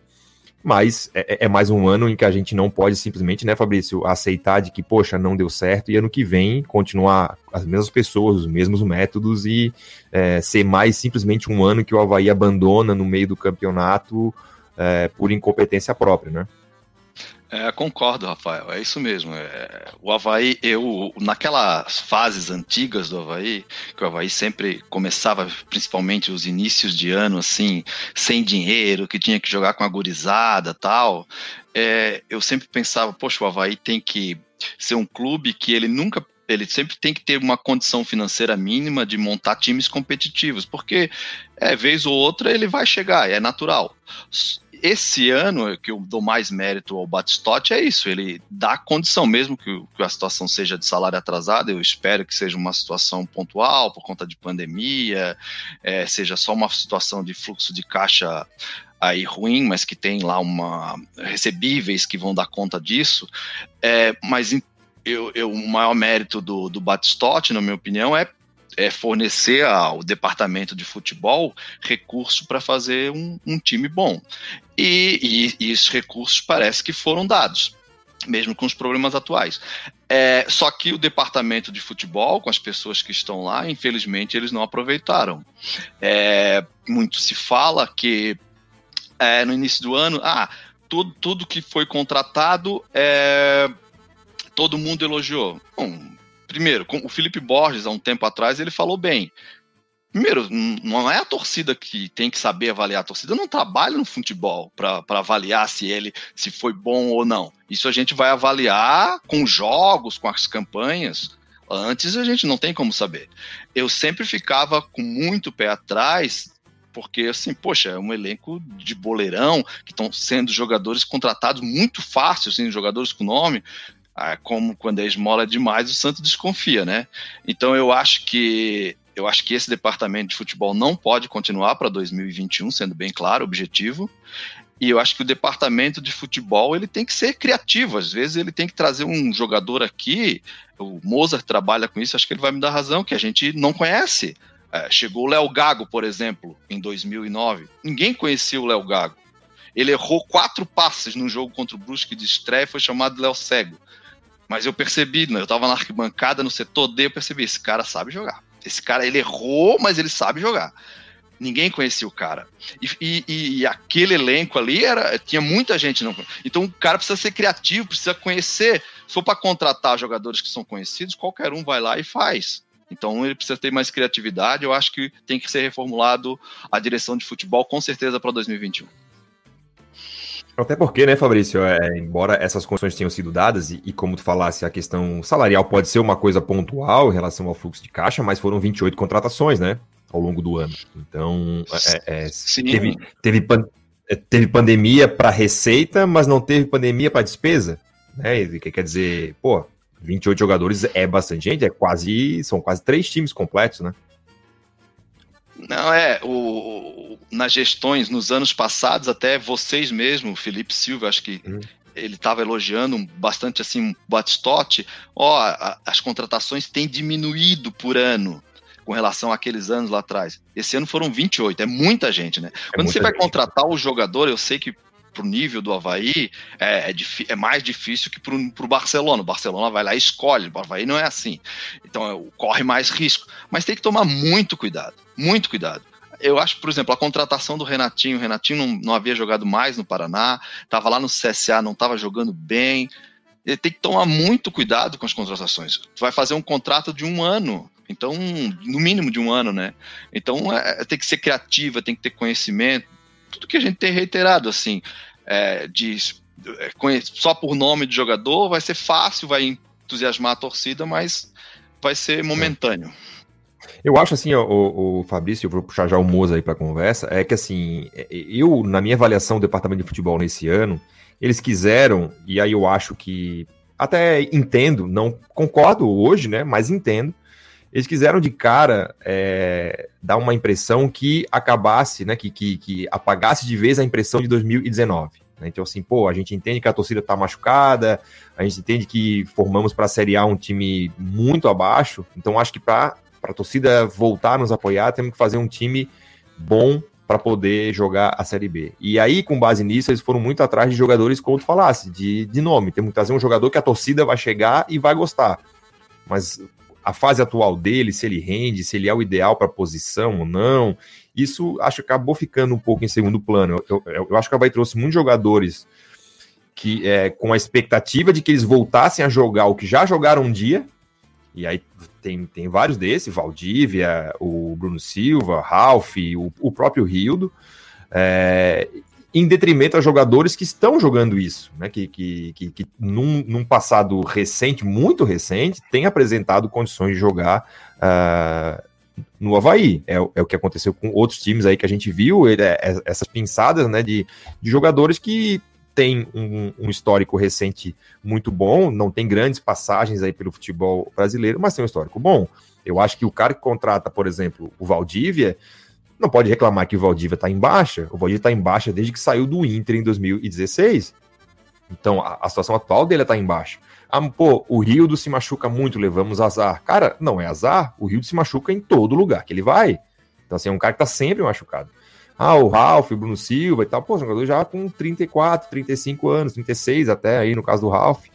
Mas é, é, é, mais um ano em que a gente não pode simplesmente, né, Fabrício, aceitar de que, poxa, não deu certo e ano que vem continuar as mesmas pessoas, os mesmos métodos e é, ser mais simplesmente um ano que o Havaí abandona no meio do campeonato é, por incompetência própria, né? É, concordo, Rafael. É isso mesmo. É, o Havaí, eu, naquelas fases antigas do Havaí, que o Havaí sempre começava, principalmente os inícios de ano, assim, sem dinheiro, que tinha que jogar com a gurizada tal, é, eu sempre pensava, poxa, o Havaí tem que ser um clube que ele nunca ele sempre tem que ter uma condição financeira mínima de montar times competitivos, porque é, vez ou outra ele vai chegar, é natural esse ano, que eu dou mais mérito ao Batistotti, é isso, ele dá condição, mesmo que, que, a situação seja de salário atrasado, eu espero que seja uma situação pontual, por conta de pandemia, é, seja só uma situação de fluxo de caixa aí ruim, mas que tem lá uma recebíveis que vão dar conta disso, é, mas eu, eu, o maior mérito do, do Batistotti, na minha opinião, é, é fornecer ao departamento de futebol recursos para fazer um, um, time bom. E, e, e esses recursos parece que foram dados mesmo com os problemas atuais. É, só que o departamento de futebol, com as pessoas que estão lá, infelizmente eles não aproveitaram. É, muito se fala que é, no início do ano, ah, tudo, tudo que foi contratado, é, todo mundo elogiou. Bom, primeiro, o Felipe Borges, há um tempo atrás, ele falou bem. Primeiro, não é a torcida que tem que saber avaliar. A torcida não trabalha no futebol para avaliar se ele se foi bom ou não. Isso a gente vai avaliar com jogos, com as campanhas. Antes a gente não tem como saber. Eu sempre ficava com muito pé atrás, porque assim, poxa, é um elenco de boleirão que estão sendo jogadores contratados muito fácil, assim, jogadores com nome. Ah, como quando é esmola demais, o Santos desconfia, né? Então eu acho que eu acho que esse departamento de futebol não pode continuar para 2021, sendo bem claro, objetivo. E eu acho que o departamento de futebol ele tem que ser criativo. Às vezes ele tem que trazer um jogador aqui. O Mozart trabalha com isso, acho que ele vai me dar razão, que a gente não conhece. É, chegou o Léo Gago, por exemplo, em 2009. Ninguém conhecia o Léo Gago. Ele errou quatro passes num jogo contra o Brusque de estreia e foi chamado Léo Cego. Mas eu percebi, né, eu estava na arquibancada, no setor D, eu percebi, esse cara sabe jogar. Esse cara, ele errou, mas ele sabe jogar. Ninguém conhecia o cara. E, e, e, aquele elenco ali era tinha muita gente não. Então o cara precisa ser criativo, precisa conhecer. Se for para contratar jogadores que são conhecidos, qualquer um vai lá e faz. Então ele precisa ter mais criatividade. Eu acho que tem que ser reformulado a direção de futebol com certeza para 2021. Até porque, né, Fabrício, é, embora essas condições tenham sido dadas, e, e, como tu falasse, a questão salarial pode ser uma coisa pontual em relação ao fluxo de caixa, mas foram 28 contratações, né, ao longo do ano. Então, é, é, teve, teve, pan, é, teve pandemia para receita, mas não teve pandemia para despesa, né, que quer dizer, pô, 28 jogadores é bastante gente, é quase, são quase três times completos, né. Não, é, o, nas gestões, nos anos passados, até vocês mesmo, Felipe Silva, acho que uhum. ele estava elogiando bastante assim, Batistotti, ó, a, as contratações têm diminuído por ano com relação àqueles anos lá atrás. Esse ano foram 28, é muita gente, né? É Quando você vai gente. contratar o jogador, eu sei que pro nível do Havaí é, é, é mais difícil que pro, pro Barcelona. O Barcelona vai lá e escolhe, o Havaí não é assim. Então é, corre mais risco. Mas tem que tomar muito cuidado, muito cuidado. Eu acho, por exemplo, a contratação do Renatinho. O Renatinho não, não havia jogado mais no Paraná, estava lá no CSA, não estava jogando bem. Ele tem que tomar muito cuidado com as contratações. Vai fazer um contrato de um ano, então, no mínimo de um ano, né? Então, é, tem que ser criativa, tem que ter conhecimento, tudo que a gente tem reiterado, assim é, de é, só por nome de jogador, vai ser fácil, vai entusiasmar a torcida, mas vai ser momentâneo. Eu acho assim, o, o Fabrício, eu vou puxar já o Moza aí para conversa, é que assim, eu, na minha avaliação do departamento de futebol nesse ano, eles quiseram, e aí eu acho que até entendo, não concordo hoje, né, mas entendo, eles quiseram de cara é, dar uma impressão que acabasse, né, que, que, que, apagasse de vez a impressão de 2019. Né? Então, assim, pô, a gente entende que a torcida está machucada, a gente entende que formamos para a Série A um time muito abaixo, então acho que para a torcida voltar a nos apoiar, temos que fazer um time bom para poder jogar a Série B. E aí, com base nisso, eles foram muito atrás de jogadores, como tu falasse, de, de nome. Temos que trazer um jogador que a torcida vai chegar e vai gostar. Mas a fase atual dele, se ele rende, se ele é o ideal para a posição ou não. Isso acho que acabou ficando um pouco em segundo plano. Eu, eu, eu acho que a Havaí trouxe muitos jogadores que é, com a expectativa de que eles voltassem a jogar o que já jogaram um dia. E aí tem, tem vários desses, Valdívia, o Bruno Silva, Ralph, o, o próprio Rildo. É, em detrimento a jogadores que estão jogando isso, né? Que, que, que, que num, num, passado recente, muito recente, tem apresentado condições de jogar uh, no Havaí. É, é, o que aconteceu com outros times aí que a gente viu, ele, é, é, essas pinçadas né, de, de jogadores que têm um, um, histórico recente muito bom, não tem grandes passagens aí pelo futebol brasileiro, mas tem um histórico bom. Eu acho que o cara que contrata, por exemplo, o Valdívia não pode reclamar que o Valdívia está em baixa. O Valdívia está em baixa desde que saiu do Inter em 2016. Então, a, a situação atual dele está em baixa. Ah, pô, o Rildo se machuca muito, levamos azar. Cara, não é azar, o Rildo se machuca em todo lugar que ele vai. Então, assim, é um cara que tá sempre machucado. Ah, o Ralph, o Bruno Silva e tal, pô, jogador já com 34, 35 anos, 36 até aí no caso do Ralph.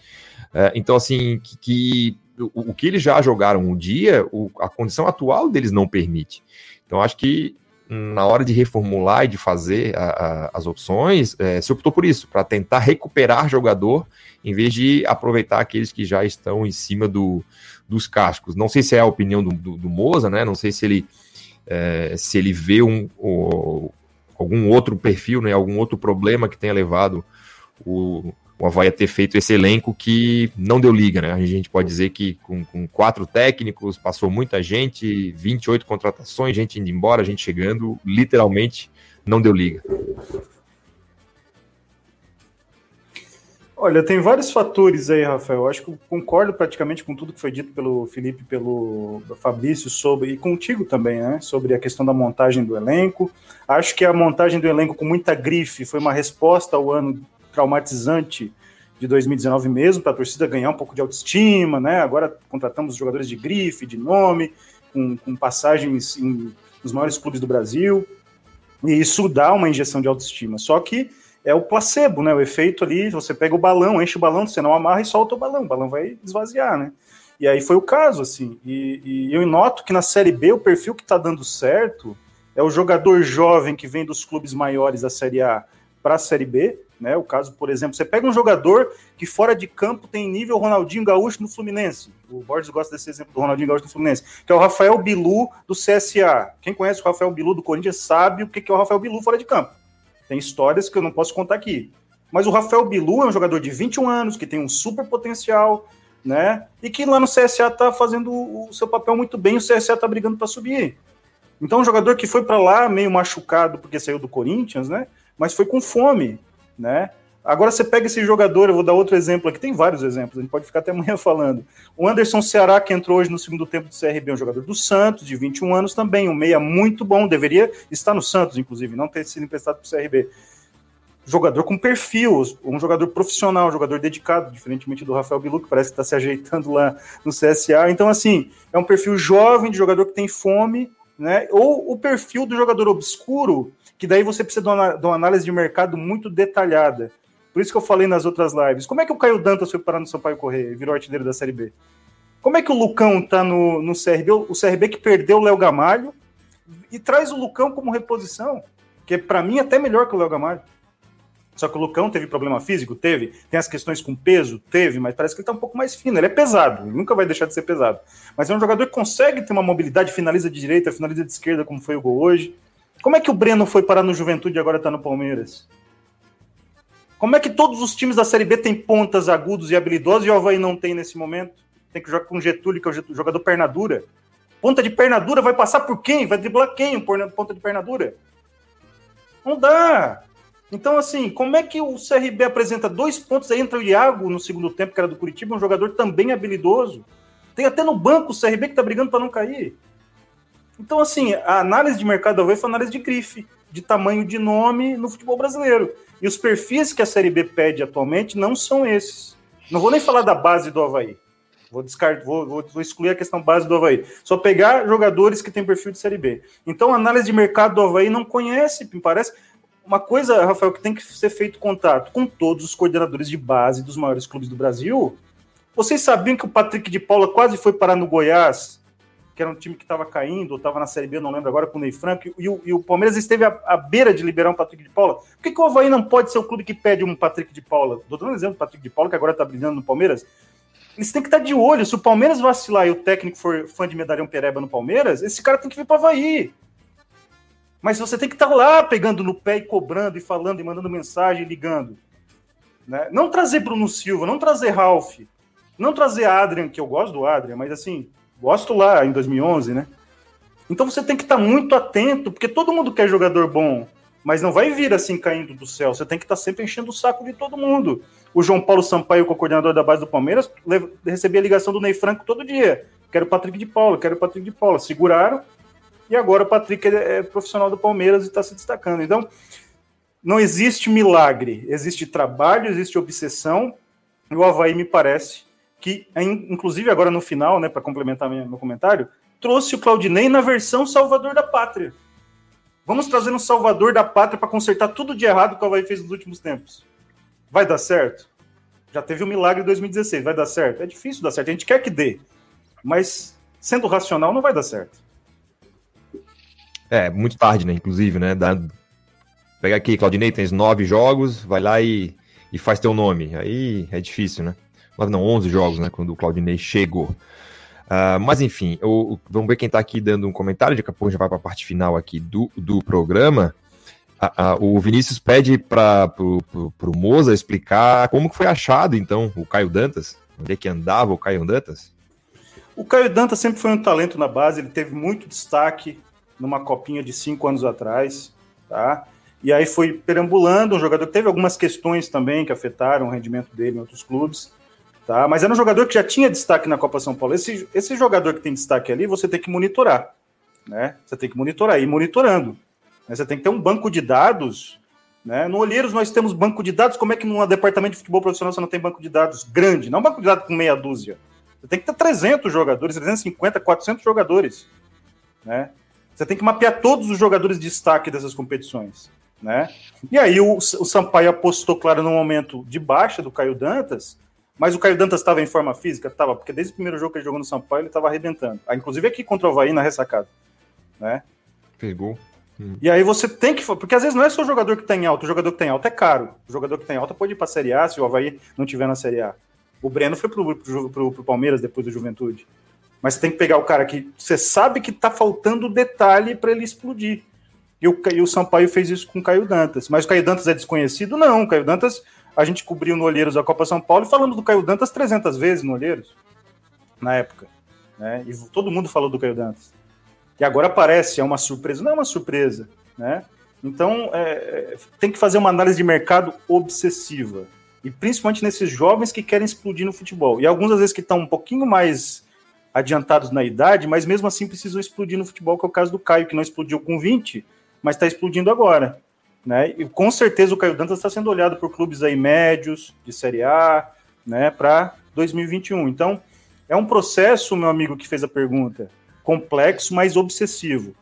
É, então, assim, que, que o, o, que eles já jogaram um dia, o, a condição atual deles não permite. Então, acho que na hora de reformular e de fazer a, a, as opções, é, se optou por isso, para tentar recuperar jogador, em vez de aproveitar aqueles que já estão em cima do, dos cascos. Não sei se é a opinião do, do, do Moza, né? Não sei se ele, é, se ele vê um, algum outro perfil, né? algum outro problema que tenha levado o, o Havaí a ter feito esse elenco que não deu liga, né? A gente pode dizer que com, com, quatro técnicos, passou muita gente, 28 contratações, gente indo embora, gente chegando, literalmente não deu liga. Olha, tem vários fatores aí, Rafael. Acho que eu concordo praticamente com tudo que foi dito pelo Felipe, pelo Fabrício sobre e contigo também, né? Sobre a questão da montagem do elenco. Acho que a montagem do elenco com muita grife foi uma resposta ao ano traumatizante de 2019 mesmo, para a torcida ganhar um pouco de autoestima, né? Agora contratamos jogadores de grife, de nome, com, com passagens em, nos maiores clubes do Brasil, e isso dá uma injeção de autoestima. Só que é o placebo, né? O efeito ali, você pega o balão, enche o balão, você não amarra e solta o balão, o balão vai esvaziar, né? E aí foi o caso, assim. E, e eu noto que na Série B o perfil que está dando certo é o jogador jovem que vem dos clubes maiores da Série A para a Série B, né? O caso, por exemplo, você pega um jogador que fora de campo tem nível Ronaldinho Gaúcho no Fluminense. O Borges gosta desse exemplo do Ronaldinho Gaúcho no Fluminense, que é o Rafael Bilu do CSA. Quem conhece o Rafael Bilu do Corinthians sabe o que é o Rafael Bilu fora de campo. Tem histórias que eu não posso contar aqui. Mas o Rafael Bilu é um jogador de 21 anos, que tem um super potencial, né? E que lá no CSA tá fazendo o seu papel muito bem, o CSA tá brigando para subir. Então, um jogador que foi para lá meio machucado porque saiu do Corinthians, né? Mas foi com fome né? Agora você pega esse jogador, eu vou dar outro exemplo aqui, tem vários exemplos, a gente pode ficar até amanhã falando. O Anderson Ceará, que entrou hoje no segundo tempo do CRB, um jogador do Santos, de 21 anos também, um meia muito bom, deveria estar no Santos, inclusive, não ter sido emprestado para o CRB. Jogador com perfil, um jogador profissional, um jogador dedicado, diferentemente do Rafael Bilu, que parece que está se ajeitando lá no CSA. Então, assim, é um perfil jovem de jogador que tem fome, né? Ou o perfil do jogador obscuro, que daí você precisa de uma, de uma, análise de mercado muito detalhada. Por isso que eu falei nas outras lives. Como é que o Caio Dantas foi parar no Sampaio Correia e virou artilheiro da Série B? Como é que o Lucão tá no, no CRB, o CRB que perdeu o Léo Gamalho e traz o Lucão como reposição, que é para mim até melhor que o Léo Gamalho. Só que o Lucão teve problema físico? Teve. Tem as questões com peso? Teve, mas parece que ele tá um pouco mais fino. Ele é pesado, ele nunca vai deixar de ser pesado. Mas é um jogador que consegue ter uma mobilidade, finaliza de direita, finaliza de esquerda, como foi o gol hoje. Como é que o Breno foi parar no Juventude e agora está no Palmeiras? Como é que todos os times da Série B têm pontas agudos e habilidosos e o Havaí não tem nesse momento? Tem que jogar com o Getúlio, que é o jogador perna dura. Ponta de perna dura vai passar por quem? Vai driblar quem? Ponta de perna dura? Não dá. Então, assim, como é que o CRB apresenta dois pontos? Aí entra o Iago no segundo tempo, que era do Curitiba, um jogador também habilidoso. Tem até no banco o CRB que está brigando para não cair. Então, assim, a análise de mercado da Havaí foi análise de grife, de tamanho de nome no futebol brasileiro. E os perfis que a Série B pede atualmente não são esses. Não vou nem falar da base do Havaí. Vou, descartar, vou, vou, vou, excluir a questão base do Havaí. Só pegar jogadores que têm perfil de Série B. Então, a análise de mercado do Havaí não conhece, me parece. Uma coisa, Rafael, que tem que ser feito contato com todos os coordenadores de base dos maiores clubes do Brasil. Vocês sabiam que o Patrick de Paula quase foi parar no Goiás que era um time que estava caindo, ou estava na Série B, não lembro agora, com o Ney Franco, e, o, e o Palmeiras esteve à, à, beira de liberar um Patrick de Paula. Por que, que o Havaí não pode ser o clube que pede um Patrick de Paula? Estou dando um exemplo do Patrick de Paula, que agora está brilhando no Palmeiras. Eles têm que estar tá de olho. Se o Palmeiras vacilar e o técnico for fã de Medalhão Pereba no Palmeiras, esse cara tem que vir para o Havaí. Mas você tem que estar tá lá pegando no pé e cobrando, e falando, e mandando mensagem, ligando. Né? Não trazer Bruno Silva, não trazer Ralph, não trazer Adrian, que eu gosto do Adrian, mas assim, Gosto lá em 2011, né? Então você tem que estar tá muito atento, porque todo mundo quer jogador bom, mas não vai vir assim caindo do céu. Você tem que estar tá sempre enchendo o saco de todo mundo. O João Paulo Sampaio, que é o coordenador da base do Palmeiras, recebia a ligação do Ney Franco todo dia. Quero o Patrick de Paula, quero o Patrick de Paula. Seguraram e agora o Patrick é, é profissional do Palmeiras e está se destacando. Então, não existe milagre, existe trabalho, existe obsessão. E o Havaí, me parece, que, inclusive agora no final, né, para complementar meu comentário, trouxe o Claudinei na versão Salvador da Pátria. Vamos trazer um Salvador da Pátria para consertar tudo de errado que o Havaí fez nos últimos tempos. Vai dar certo? Já teve um milagre em 2016, vai dar certo? É difícil dar certo, a gente quer que dê, mas sendo racional não vai dar certo. É, muito tarde, né? Inclusive, né? Dá... Pega aqui, Claudinei, tens nove jogos, vai lá e, e faz teu nome. Aí é difícil, né? Não, 11 jogos, né, quando o Claudinei chegou. Uh, mas enfim, eu, vamos ver quem está aqui dando um comentário, daqui a pouco já vai para a parte final aqui do, do programa. Uh, uh, o Vinícius pede para o Moza explicar como que foi achado, então, o Caio Dantas, onde é que andava o Caio Dantas? O Caio Dantas sempre foi um talento na base, ele teve muito destaque numa copinha de cinco anos atrás, tá? E aí foi perambulando, um jogador que teve algumas questões também que afetaram o rendimento dele em outros clubes, Tá? Mas era um jogador que já tinha destaque na Copa São Paulo. Esse, esse jogador que tem destaque ali, você tem que monitorar. Né? Você tem que monitorar e monitorando. Né? Você tem que ter um banco de dados. Né? No Olheiros nós temos banco de dados. Como é que num departamento de futebol profissional você não tem banco de dados grande? Não banco de dados com meia dúzia. Você tem que ter 300 jogadores, 350, 400 jogadores. Né? Você tem que mapear todos os jogadores de destaque dessas competições. Né? E aí o, o Sampaio apostou, claro, no momento de baixa do Caio Dantas, mas o Caio Dantas estava em forma física? Estava, porque desde o primeiro jogo que ele jogou no São Paulo, ele estava arrebentando. Ah, inclusive aqui contra o Havaí na ressacada. Né? Pegou. Hum. E aí você tem que. Porque às vezes não é só o jogador que tem alta, o jogador que tem alta é caro. O jogador que tem alta pode ir para a Série A se o Havaí não tiver na Série A. O Breno foi pro, pro, pro, pro Palmeiras depois do Juventude. Mas você tem que pegar o cara que você sabe que tá faltando detalhe para ele explodir. E o, e o Sampaio fez isso com o Caio Dantas. Mas o Caio Dantas é desconhecido? Não. O Caio Dantas a gente cobriu no Olheiros a Copa São Paulo e falamos do Caio Dantas 300 vezes no Olheiros, na época. Né? E todo mundo falou do Caio Dantas. E agora aparece, é uma surpresa. Não é uma surpresa, né? Então, é, é, tem que fazer uma análise de mercado obsessiva. E principalmente nesses jovens que querem explodir no futebol. E alguns, às vezes, que estão um pouquinho mais adiantados na idade, mas mesmo assim precisam explodir no futebol, que é o caso do Caio, que não explodiu com 20, mas está explodindo agora. Né? E com certeza o Caio Dantas está sendo olhado por clubes aí médios, de Série A, né, para 2021. Então, é um processo, meu amigo que fez a pergunta, complexo, mas obsessivo.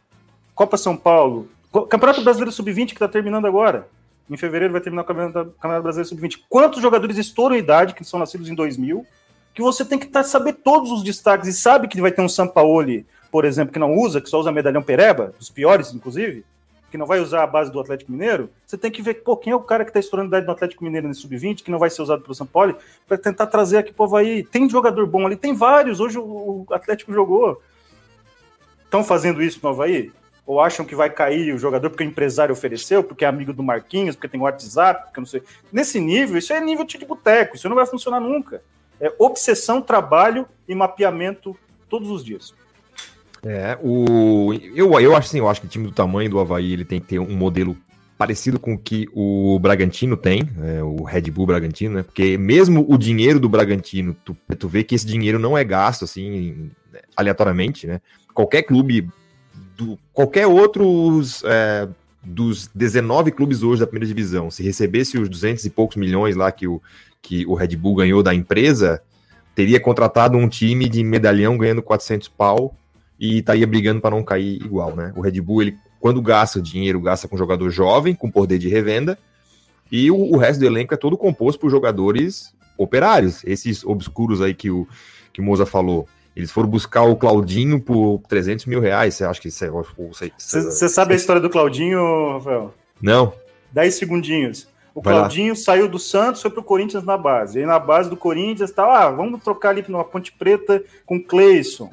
Copa São Paulo, Campeonato Brasileiro Sub-20 que está terminando agora. Em fevereiro vai terminar o Campeonato Brasileiro Sub-20. Quantos jogadores estouram a idade, que são nascidos em 2000, que você tem que tá, saber todos os destaques e sabe que vai ter um Sampaoli, por exemplo, que não usa, que só usa medalhão Pereba, dos piores, inclusive, que não vai usar a base do Atlético Mineiro, você tem que ver pô, quem é o cara que está estourando a idade do Atlético Mineiro nesse sub-20, que não vai ser usado pelo São Paulo, para tentar trazer aqui para o Havaí. Tem jogador bom ali, tem vários. Hoje o Atlético jogou. Estão fazendo isso no Havaí? Ou acham que vai cair o jogador porque o empresário ofereceu, porque é amigo do Marquinhos, porque tem WhatsApp, porque não sei. Nesse nível, isso é nível de boteco, isso não vai funcionar nunca. É obsessão, trabalho e mapeamento todos os dias. É, o, eu, eu acho assim, eu acho que o time do tamanho do Havaí ele tem que ter um modelo parecido com o que o Bragantino tem, é, o Red Bull Bragantino, né? Porque mesmo o dinheiro do Bragantino, tu, tu vê que esse dinheiro não é gasto assim aleatoriamente, né? Qualquer clube, do, qualquer outros é, dos 19 clubes hoje da primeira divisão, se recebesse os 200 e poucos milhões lá que o, que o Red Bull ganhou da empresa, teria contratado um time de medalhão ganhando 400 pau e estaria brigando para não cair igual, né? O Red Bull, ele, quando gasta dinheiro, gasta com jogador jovem, com poder de revenda, e o, o resto do elenco é todo composto por jogadores operários, esses obscuros aí que o, que o Moza falou. Eles foram buscar o Claudinho por 300 mil reais, você acha que isso é... Você sabe a história do Claudinho, Rafael? Não. 10 segundinhos. O Vai Claudinho lá. saiu do Santos, foi pro Corinthians na base. E aí na base do Corinthians, tá, ah, vamos trocar ali numa Ponte Preta com o Cleison.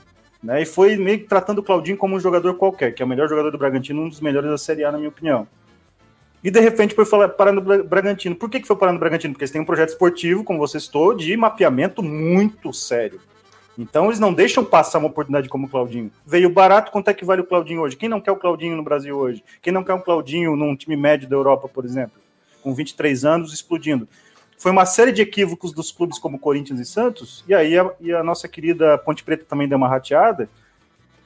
Né, e foi meio que tratando o Claudinho como um jogador qualquer, que é o melhor jogador do Bragantino, um dos melhores da Série A, na minha opinião. E de repente foi parar no Bragantino. Por que, que foi parar no Bragantino? Porque eles têm um projeto esportivo, como você citou, de mapeamento muito sério. Então eles não deixam passar uma oportunidade como o Claudinho. Veio barato, quanto é que vale o Claudinho hoje? Quem não quer o Claudinho no Brasil hoje? Quem não quer um Claudinho num time médio da Europa, por exemplo? Com 23 anos, explodindo foi uma série de equívocos dos clubes como Corinthians e Santos, e aí a, e a nossa querida Ponte Preta também deu uma rateada,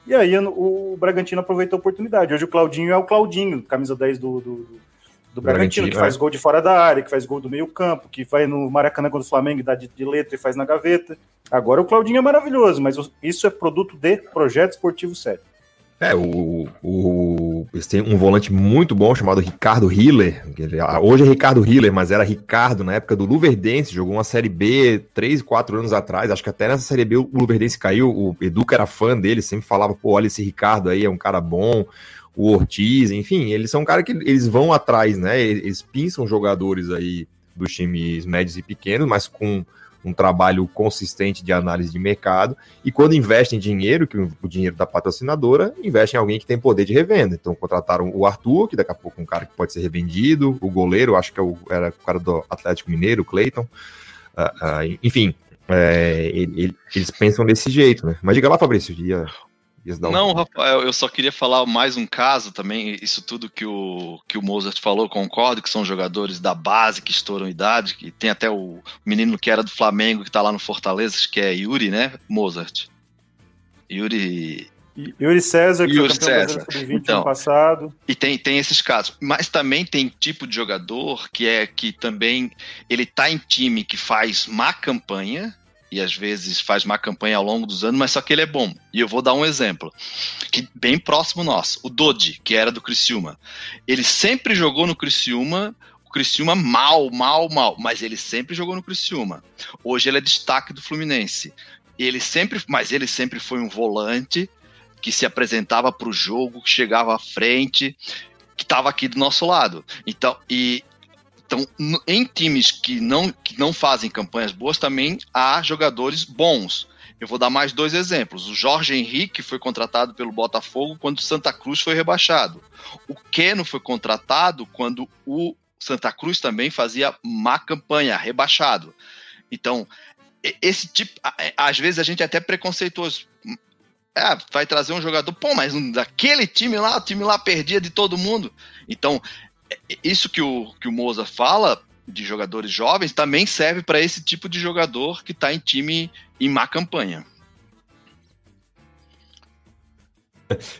e aí o, o Bragantino aproveitou a oportunidade. Hoje o Claudinho é o Claudinho, camisa 10 do, do, do Bragantino, que faz é. gol de fora da área, que faz gol do meio campo, que vai no Maracanã do Flamengo, dá de, de, letra e faz na gaveta. Agora o Claudinho é maravilhoso, mas isso é produto de projeto esportivo sério. É, o, o, eles têm um volante muito bom chamado Ricardo Hiller. Hoje é Ricardo Hiller, mas era Ricardo na época do Luverdense. Jogou uma Série B três, quatro anos atrás. Acho que até nessa Série B o Luverdense caiu. O Educa era fã dele, sempre falava: pô, olha esse Ricardo aí, é um cara bom o Ortiz, enfim, eles são um cara que eles vão atrás, né? Eles pinçam jogadores aí dos times médios e pequenos, mas com um trabalho consistente de análise de mercado. E quando investem dinheiro, que o dinheiro da patrocinadora, investem em alguém que tem poder de revenda. Então contrataram o Arthur, que daqui a pouco é um cara que pode ser revendido, o goleiro, acho que é o, era o cara do Atlético Mineiro, o Cleiton. Uh, uh, enfim, é, ele, ele, eles pensam desse jeito, né? Mas diga lá, Fabrício, ia não. Rafael, eu só queria falar mais um caso também. Isso tudo que o, que o Mozart falou, concordo, que são jogadores da base que estouram idade, que tem até o menino que era do Flamengo, que tá lá no Fortaleza, que é Yuri, né? Mozart. Yuri. Yuri César, que Yuri foi César. então, passado. E tem, tem esses casos. Mas também tem tipo de jogador que é que também ele tá em time que faz má campanha, e às vezes faz má campanha ao longo dos anos, mas só que ele é bom. E eu vou dar um exemplo, que bem próximo nosso, o Dodi, que era do Criciúma. Ele sempre jogou no Criciúma, o Criciúma mal, mal, mal, mas ele sempre jogou no Criciúma. Hoje ele é destaque do Fluminense. Ele sempre, mas ele sempre foi um volante que se apresentava para o jogo, que chegava à frente, que estava aqui do nosso lado. Então, e então, em times que não, que não fazem campanhas boas, também há jogadores bons. Eu vou dar mais dois exemplos. O Jorge Henrique foi contratado pelo Botafogo quando o Santa Cruz foi rebaixado. O Keno foi contratado quando o Santa Cruz também fazia má campanha, rebaixado. Então, esse tipo, às vezes a gente é até preconceituoso. É, vai trazer um jogador, pô, mas daquele time lá, o time lá perdia de todo mundo. Então, isso que o, que o Moza fala de jogadores jovens também serve para esse tipo de jogador que está em time em má campanha.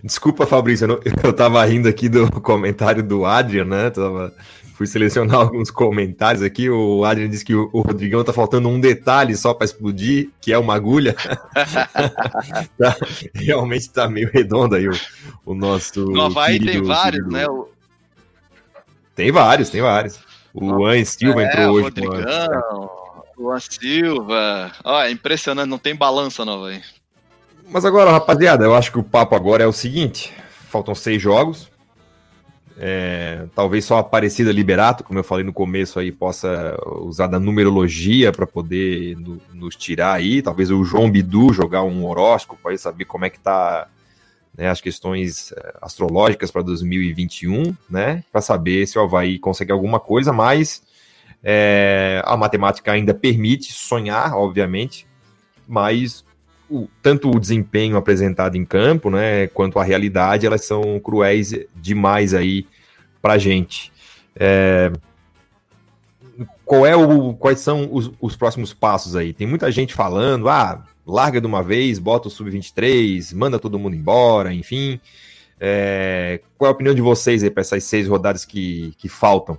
Desculpa, Fabrício, eu, estava tava rindo aqui do comentário do Adrian, né? Tava, fui selecionar alguns comentários aqui. O Adrian disse que o, o Rodrigão tá faltando um detalhe só para explodir, que é uma agulha. tá, realmente tá meio redondo aí o, o nosso. No Havaí tem vários, né? O, tem vários, tem vários. O Luan Silva é, entrou hoje. Rodrigão, Luan Silva. Ó, é impressionante, não tem balança nova aí. Mas agora, rapaziada, eu acho que o papo agora é o seguinte: faltam seis jogos. É, talvez só a Aparecida Liberato, como eu falei no começo aí, possa usar da numerologia para poder no, nos tirar aí. Talvez o João Bidu jogar um horóscopo aí, saber como é que tá né, as questões eh, astrológicas para 2021, né, para saber se o Havaí consegue alguma coisa, mas é, a matemática ainda permite sonhar, obviamente, mas o, tanto o desempenho apresentado em campo, né, quanto a realidade, elas são cruéis demais aí para gente. É, qual é o, quais são os, os próximos passos aí? Tem muita gente falando, ah, larga de uma vez, bota o sub-23, manda todo mundo embora, enfim. É, qual é a opinião de vocês aí para essas seis rodadas que, que faltam?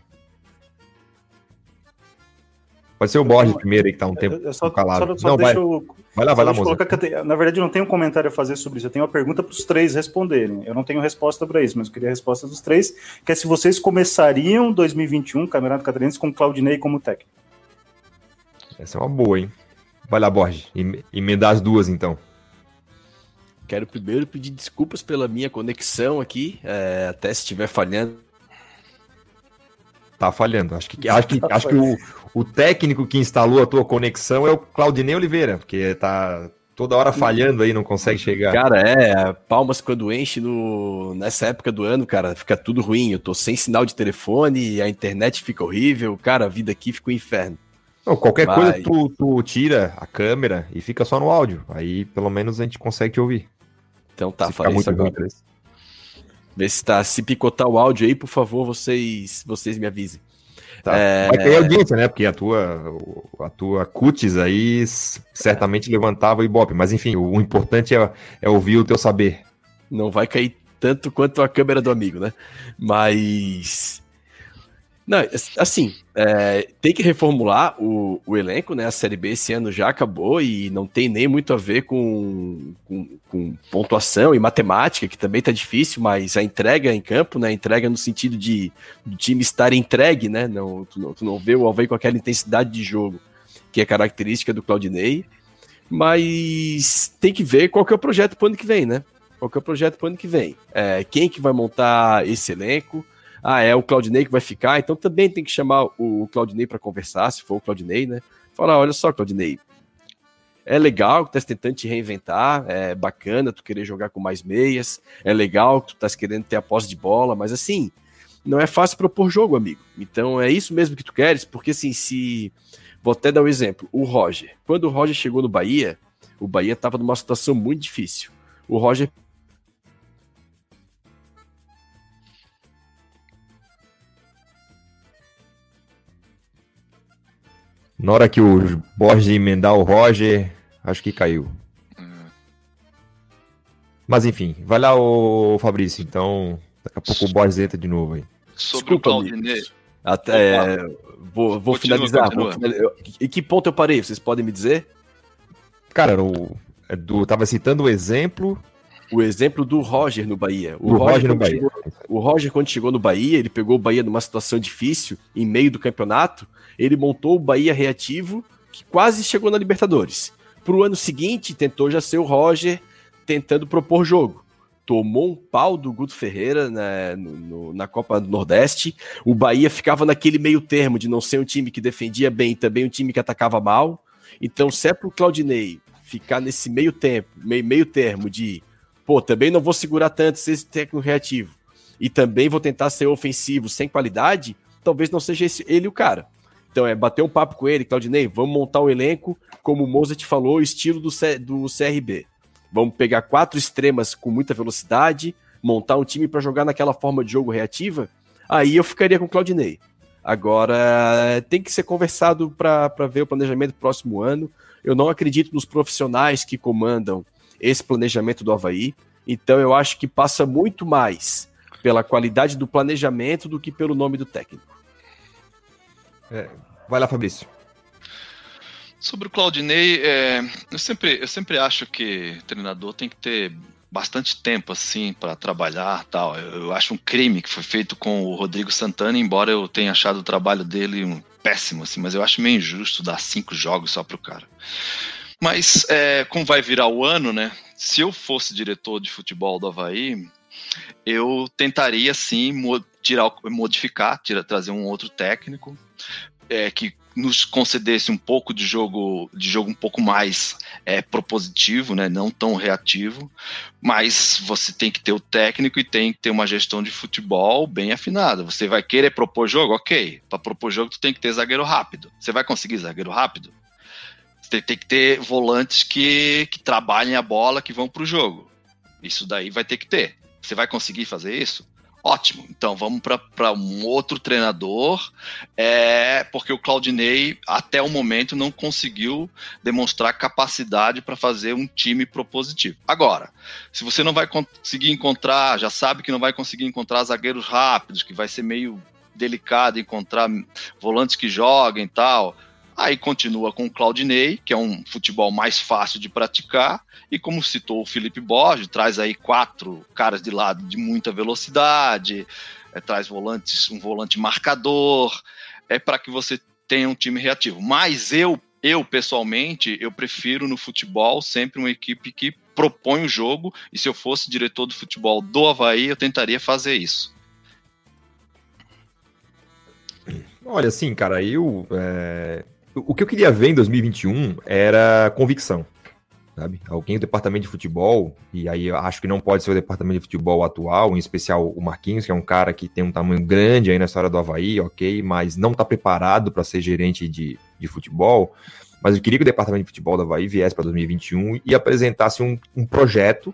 Pode ser o Borges primeiro aí, que tá um tempo eu só, calado. Só, só não, vai, eu, vai lá, vai lá, moça. Tenho, na verdade, eu não tenho um comentário a fazer sobre isso. Eu tenho uma pergunta para os três responderem. Eu não tenho resposta para isso, mas eu queria a resposta dos três, que é se vocês começariam 2021, Campeonato Catarinense, com Claudinei como técnico. Essa é uma boa, hein? Vai lá, Borges, emendar as duas então. Quero primeiro pedir desculpas pela minha conexão aqui, é, até se estiver falhando. Tá falhando. Acho que, acho que, tá acho que o, o técnico que instalou a tua conexão é o Claudinei Oliveira, porque tá toda hora falhando aí, não consegue chegar. Cara, é, palmas quando enche no, nessa época do ano, cara, fica tudo ruim. Eu tô sem sinal de telefone, a internet fica horrível, cara, a vida aqui fica um inferno. Não, qualquer coisa tu, tu tira a câmera e fica só no áudio. Aí pelo menos a gente consegue te ouvir. Então tá, se falei isso agora. Vê se tá. Se picotar o áudio aí, por favor, vocês, vocês me avisem. Tá. É... Vai ter audiência, né? Porque a tua, a tua cutis aí certamente levantava o Ibope. Mas enfim, o, o importante é, é ouvir o teu saber. Não vai cair tanto quanto a câmera do amigo, né? Mas Não, assim, é, tem que reformular o, o, elenco, né? A Série B esse ano já acabou e não tem nem muito a ver com, com, com pontuação e matemática, que também tá difícil, mas a entrega em campo, né? A entrega no sentido de do time estar entregue, né? Não, tu, não, tu não vê o Alvei com aquela intensidade de jogo que é característica do Claudinei, mas tem que ver qual que é o projeto pro ano que vem, né? Qual que é o projeto pro ano que vem? É, quem que vai montar esse elenco? Ah, é o Claudinei que vai ficar, então também tem que chamar o Claudinei para conversar, se for o Claudinei, né? Falar, olha só, Claudinei, é legal que tu tá tentando te reinventar, é bacana tu querer jogar com mais meias, é legal que tu tá querendo ter a posse de bola, mas assim, não é fácil propor jogo, amigo. Então é isso mesmo que tu queres, porque assim, se. Vou até dar um exemplo: o Roger. Quando o Roger chegou no Bahia, o Bahia tava numa situação muito difícil. O Roger Na hora que o Borges emendar o Roger, acho que caiu. Mas enfim, vai lá o Fabrício, então daqui a pouco o Borges entra de novo aí. Sobre Desculpa, o Claudinei. Até vou, vou continua, finalizar. Continua. Vou, e que ponto eu parei? Vocês podem me dizer? Cara, o, é do, tava citando o exemplo. O exemplo do Roger no Bahia. O Roger, Roger no Bahia. Chegou, o Roger, quando chegou no Bahia, ele pegou o Bahia numa situação difícil, em meio do campeonato, ele montou o Bahia reativo, que quase chegou na Libertadores. Para o ano seguinte, tentou já ser o Roger tentando propor jogo. Tomou um pau do Guto Ferreira né, no, no, na Copa do Nordeste. O Bahia ficava naquele meio termo de não ser um time que defendia bem também um time que atacava mal. Então, se é para o Claudinei ficar nesse meio tempo, meio, meio termo de pô, também não vou segurar tanto esse técnico reativo e também vou tentar ser ofensivo sem qualidade, talvez não seja esse, ele o cara. Então é bater um papo com ele, Claudinei, vamos montar um elenco, como o Mozart falou, estilo do, C, do CRB. Vamos pegar quatro extremas com muita velocidade, montar um time para jogar naquela forma de jogo reativa. Aí eu ficaria com o Claudinei. Agora, tem que ser conversado para ver o planejamento do próximo ano. Eu não acredito nos profissionais que comandam esse planejamento do Havaí. Então, eu acho que passa muito mais pela qualidade do planejamento do que pelo nome do técnico. É, vai lá, Fabrício. Sobre o Claudinei, é, eu, sempre, eu sempre acho que treinador tem que ter bastante tempo assim para trabalhar tal. Eu, eu, acho um crime que foi feito com o Rodrigo Santana, embora eu tenha achado o trabalho dele um péssimo, assim, mas eu acho meio injusto dar cinco jogos só pro cara. Mas é, como vai virar o ano, né? Se eu fosse diretor de futebol do Havaí, eu tentaria sim tirar, modificar, tirar, trazer um outro técnico é, que nos concedesse um pouco de jogo de jogo um pouco mais é, propositivo, né, não tão reativo, mas você tem que ter o técnico e tem que ter uma gestão de futebol bem afinada. Você vai querer propor jogo, ok? Para propor jogo tu tem que ter zagueiro rápido. Você vai conseguir zagueiro rápido? Você tem que ter volantes que, que trabalhem a bola, que vão para o jogo. Isso daí vai ter que ter. Você vai conseguir fazer isso? Ótimo, então vamos para um outro treinador, é, porque o Claudinei, até o momento, não conseguiu demonstrar capacidade para fazer um time propositivo. Agora, se você não vai conseguir encontrar, já sabe que não vai conseguir encontrar zagueiros rápidos, que vai ser meio delicado encontrar volantes que joguem e tal, Aí continua com o Claudinei, que é um futebol mais fácil de praticar, e como citou o Felipe Borges, traz aí quatro caras de lado de muita velocidade, é, traz volantes, um volante marcador, é para que você tenha um time reativo. Mas eu, eu pessoalmente, eu prefiro no futebol sempre uma equipe que propõe o jogo, e se eu fosse diretor do futebol do Havaí, eu tentaria fazer isso. Olha, assim, cara, eu é, o que eu queria ver em 2021 era convicção, sabe? Alguém do departamento de futebol, e aí eu acho que não pode ser o departamento de futebol atual, em especial o Marquinhos, que é um cara que tem um tamanho grande aí na história do Havaí, ok, mas não está preparado para ser gerente de, de futebol. Mas eu queria que o departamento de futebol do Havaí viesse para 2021 e apresentasse um, um projeto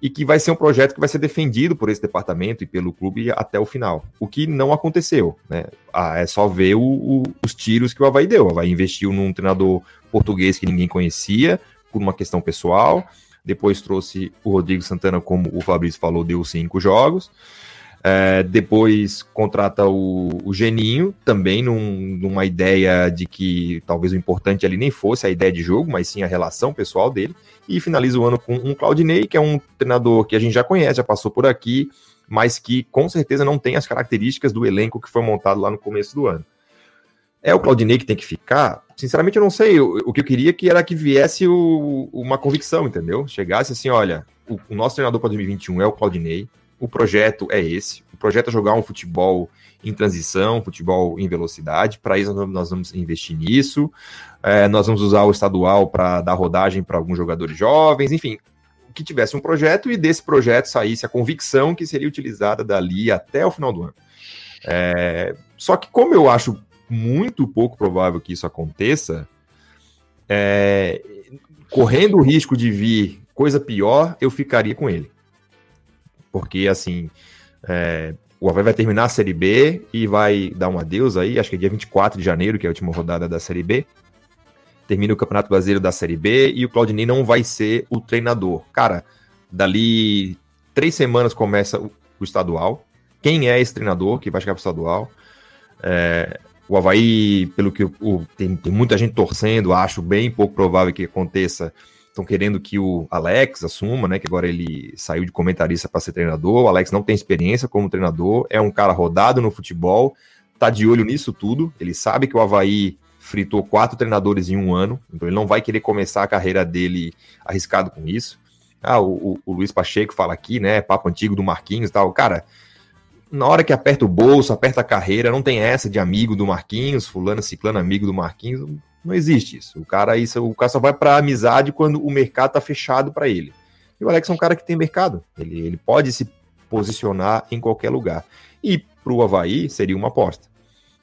e que vai ser um projeto que vai ser defendido por esse departamento e pelo clube até o final. O que não aconteceu, né? Ah, é só ver o, o, os tiros que o Havaí deu. O Havaí investiu num treinador português que ninguém conhecia, por uma questão pessoal. Depois trouxe o Rodrigo Santana, como o Fabrício falou, deu cinco jogos. É, depois contrata o, o Geninho, também num, numa ideia de que talvez o importante ali nem fosse a ideia de jogo, mas sim a relação pessoal dele. E finaliza o ano com um Claudinei, que é um treinador que a gente já conhece, já passou por aqui, mas que com certeza não tem as características do elenco que foi montado lá no começo do ano. É o Claudinei que tem que ficar? Sinceramente, eu não sei. O, o que eu queria que era que viesse o, uma convicção, entendeu? Chegasse assim: olha, o, o nosso treinador para 2021 é o Claudinei o projeto é esse. O projeto é jogar um futebol em transição, futebol em velocidade. Para isso, nós vamos investir nisso. É, nós vamos usar o estadual para dar rodagem para alguns jogadores jovens, enfim, que tivesse um projeto e desse projeto saísse a convicção que seria utilizada dali até o final do ano. É, só que, como eu acho muito pouco provável que isso aconteça, é, correndo o risco de vir coisa pior, eu ficaria com ele porque assim, é, o Havaí vai terminar a Série B e vai dar um adeus aí, acho que é dia 24 de janeiro, que é a última rodada da Série B. Termina o Campeonato Brasileiro da Série B e o Claudinei não vai ser o treinador. Cara, dali três semanas começa o, estadual. Quem é esse treinador que vai chegar para o estadual? É, o Havaí, pelo que o, tem, tem muita gente torcendo, acho bem pouco provável que aconteça estão querendo que o Alex assuma, né? Que agora ele saiu de comentarista para ser treinador. O Alex não tem experiência como treinador, é um cara rodado no futebol, tá de olho nisso tudo. Ele sabe que o Havaí fritou quatro treinadores em um ano, então ele não vai querer começar a carreira dele arriscado com isso. Ah, o, o, Luiz Pacheco fala aqui, né? Papo antigo do Marquinhos e tal. Cara, na hora que aperta o bolso, aperta a carreira, não tem essa de amigo do Marquinhos, fulano, ciclano, amigo do Marquinhos. Não existe isso. O cara, isso, o cara só vai para amizade quando o mercado tá fechado para ele. E o Alex é um cara que tem mercado. Ele, ele pode se posicionar em qualquer lugar. E para o Havaí seria uma aposta.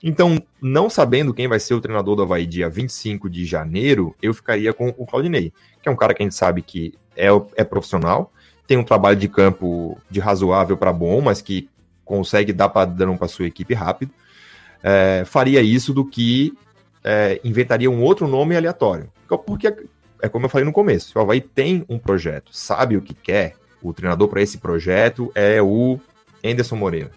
Então, não sabendo quem vai ser o treinador do Havaí dia 25 de janeiro, eu ficaria com o Claudinei, que é um cara que a gente sabe que é, é profissional, tem um trabalho de campo de razoável para bom, mas que consegue dar padrão para sua equipe rápido. É, faria isso do que é, inventaria um outro nome aleatório. Porque, é como eu falei no começo, o Havaí tem um projeto, sabe o que quer, o treinador para esse projeto é o Anderson Moreira.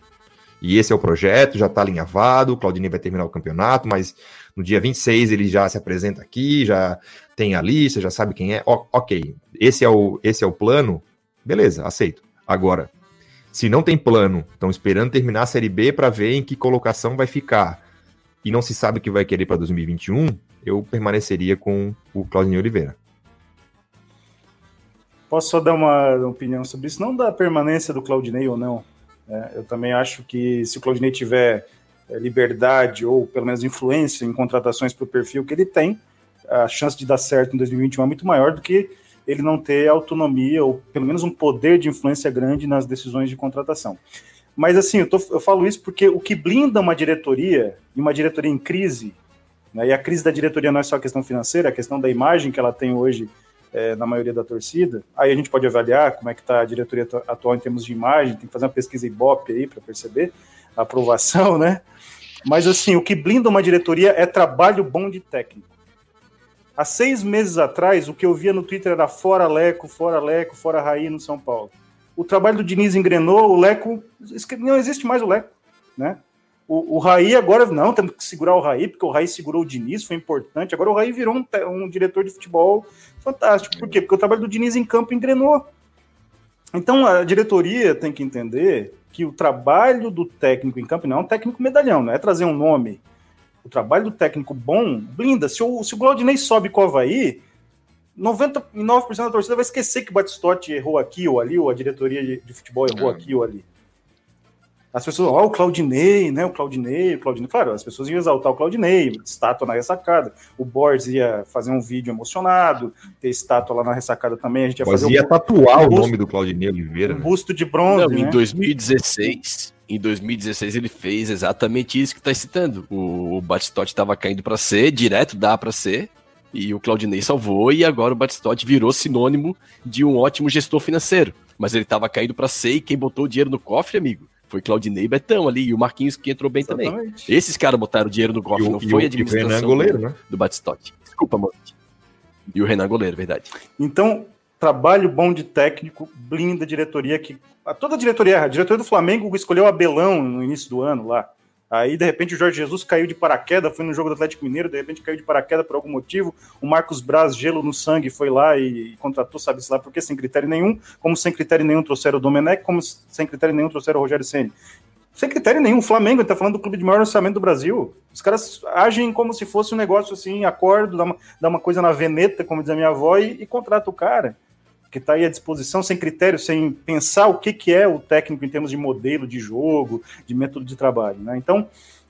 E esse é o projeto, já está alinhavado, o Claudinei vai terminar o campeonato, mas no dia 26 ele já se apresenta aqui, já tem a lista, já sabe quem é. O, ok, esse é, o, esse é o plano, beleza, aceito. Agora, se não tem plano, estão esperando terminar a Série B para ver em que colocação vai ficar e não se sabe o que vai querer para 2021, eu permaneceria com o Claudinei Oliveira. Posso só dar uma opinião sobre isso? Não da permanência do Claudinei ou não. É, eu também acho que se o Claudinei tiver é, liberdade ou pelo menos influência em contratações para o perfil que ele tem, a chance de dar certo em 2021 é muito maior do que ele não ter autonomia ou pelo menos um poder de influência grande nas decisões de contratação. Mas assim, eu, tô, eu falo isso porque o que blinda uma diretoria, e uma diretoria em crise, né, e a crise da diretoria não é só a questão financeira, a questão da imagem que ela tem hoje é, na maioria da torcida, aí a gente pode avaliar como é que está a diretoria atual em termos de imagem, tem que fazer uma pesquisa Ibope aí para perceber a aprovação, né? Mas assim, o que blinda uma diretoria é trabalho bom de técnico. Há seis meses atrás, o que eu via no Twitter era fora Leco, fora Leco, fora Raí no São Paulo o trabalho do Diniz engrenou, o Leco, não existe mais o Leco, né? O, o Raí agora, não, temos que segurar o Raí, porque o Raí segurou o Diniz, foi importante. Agora o Raí virou um, um diretor de futebol fantástico. Por quê? Porque o trabalho do Diniz em campo engrenou. Então a diretoria tem que entender que o trabalho do técnico em campo não é um técnico medalhão, não é trazer um nome. O trabalho do técnico bom blinda. Se o, se o Glaudinei sobe com o Havaí, 99% da torcida vai esquecer que o Batistotti errou aqui ou ali, ou a diretoria de, de futebol errou é. aqui ou ali. As pessoas, ó, oh, o Claudinei, né? O Claudinei, o Claudinei. Claro, as pessoas iam exaltar o Claudinei, estátua na ressacada. O Borges ia fazer um vídeo emocionado, ter estátua lá na ressacada também. A gente ia fazer. ia um, tatuar um busto, o nome do Claudinei Oliveira. Um né? busto de bronze. Não, né? Em 2016, em 2016 ele fez exatamente isso que está citando. O, o Batistotti estava caindo para C, direto dá para C, e o Claudinei salvou, e agora o Batistotti virou sinônimo de um ótimo gestor financeiro. Mas ele estava caído para ser, e quem botou o dinheiro no cofre, amigo, foi Claudinei e Betão ali, e o Marquinhos que entrou bem Exatamente. também. Esses caras botaram o dinheiro no cofre, o, não foi a administração goleiro, né? do Batistotti. Desculpa, mano. E o Renan Goleiro, verdade. Então, trabalho bom de técnico blinda a diretoria que. A toda a diretoria, a diretoria do Flamengo escolheu o Abelão no início do ano lá. Aí, de repente, o Jorge Jesus caiu de paraquedas, foi no jogo do Atlético Mineiro, de repente caiu de paraquedas por algum motivo. O Marcos Braz, gelo no sangue, foi lá e, contratou, sabe-se lá porque sem critério nenhum, como sem critério nenhum trouxeram o Domenech, como sem critério nenhum trouxeram o Rogério Senni. Sem critério nenhum, o Flamengo está falando do clube de maior orçamento do Brasil. Os caras agem como se fosse um negócio assim, acordo, dá uma, dá uma coisa na veneta, como diz a minha avó, e, e contrata o cara que está aí à disposição, sem critério, sem pensar o que, que é o técnico em termos de modelo de jogo, de método de trabalho. Né? Então,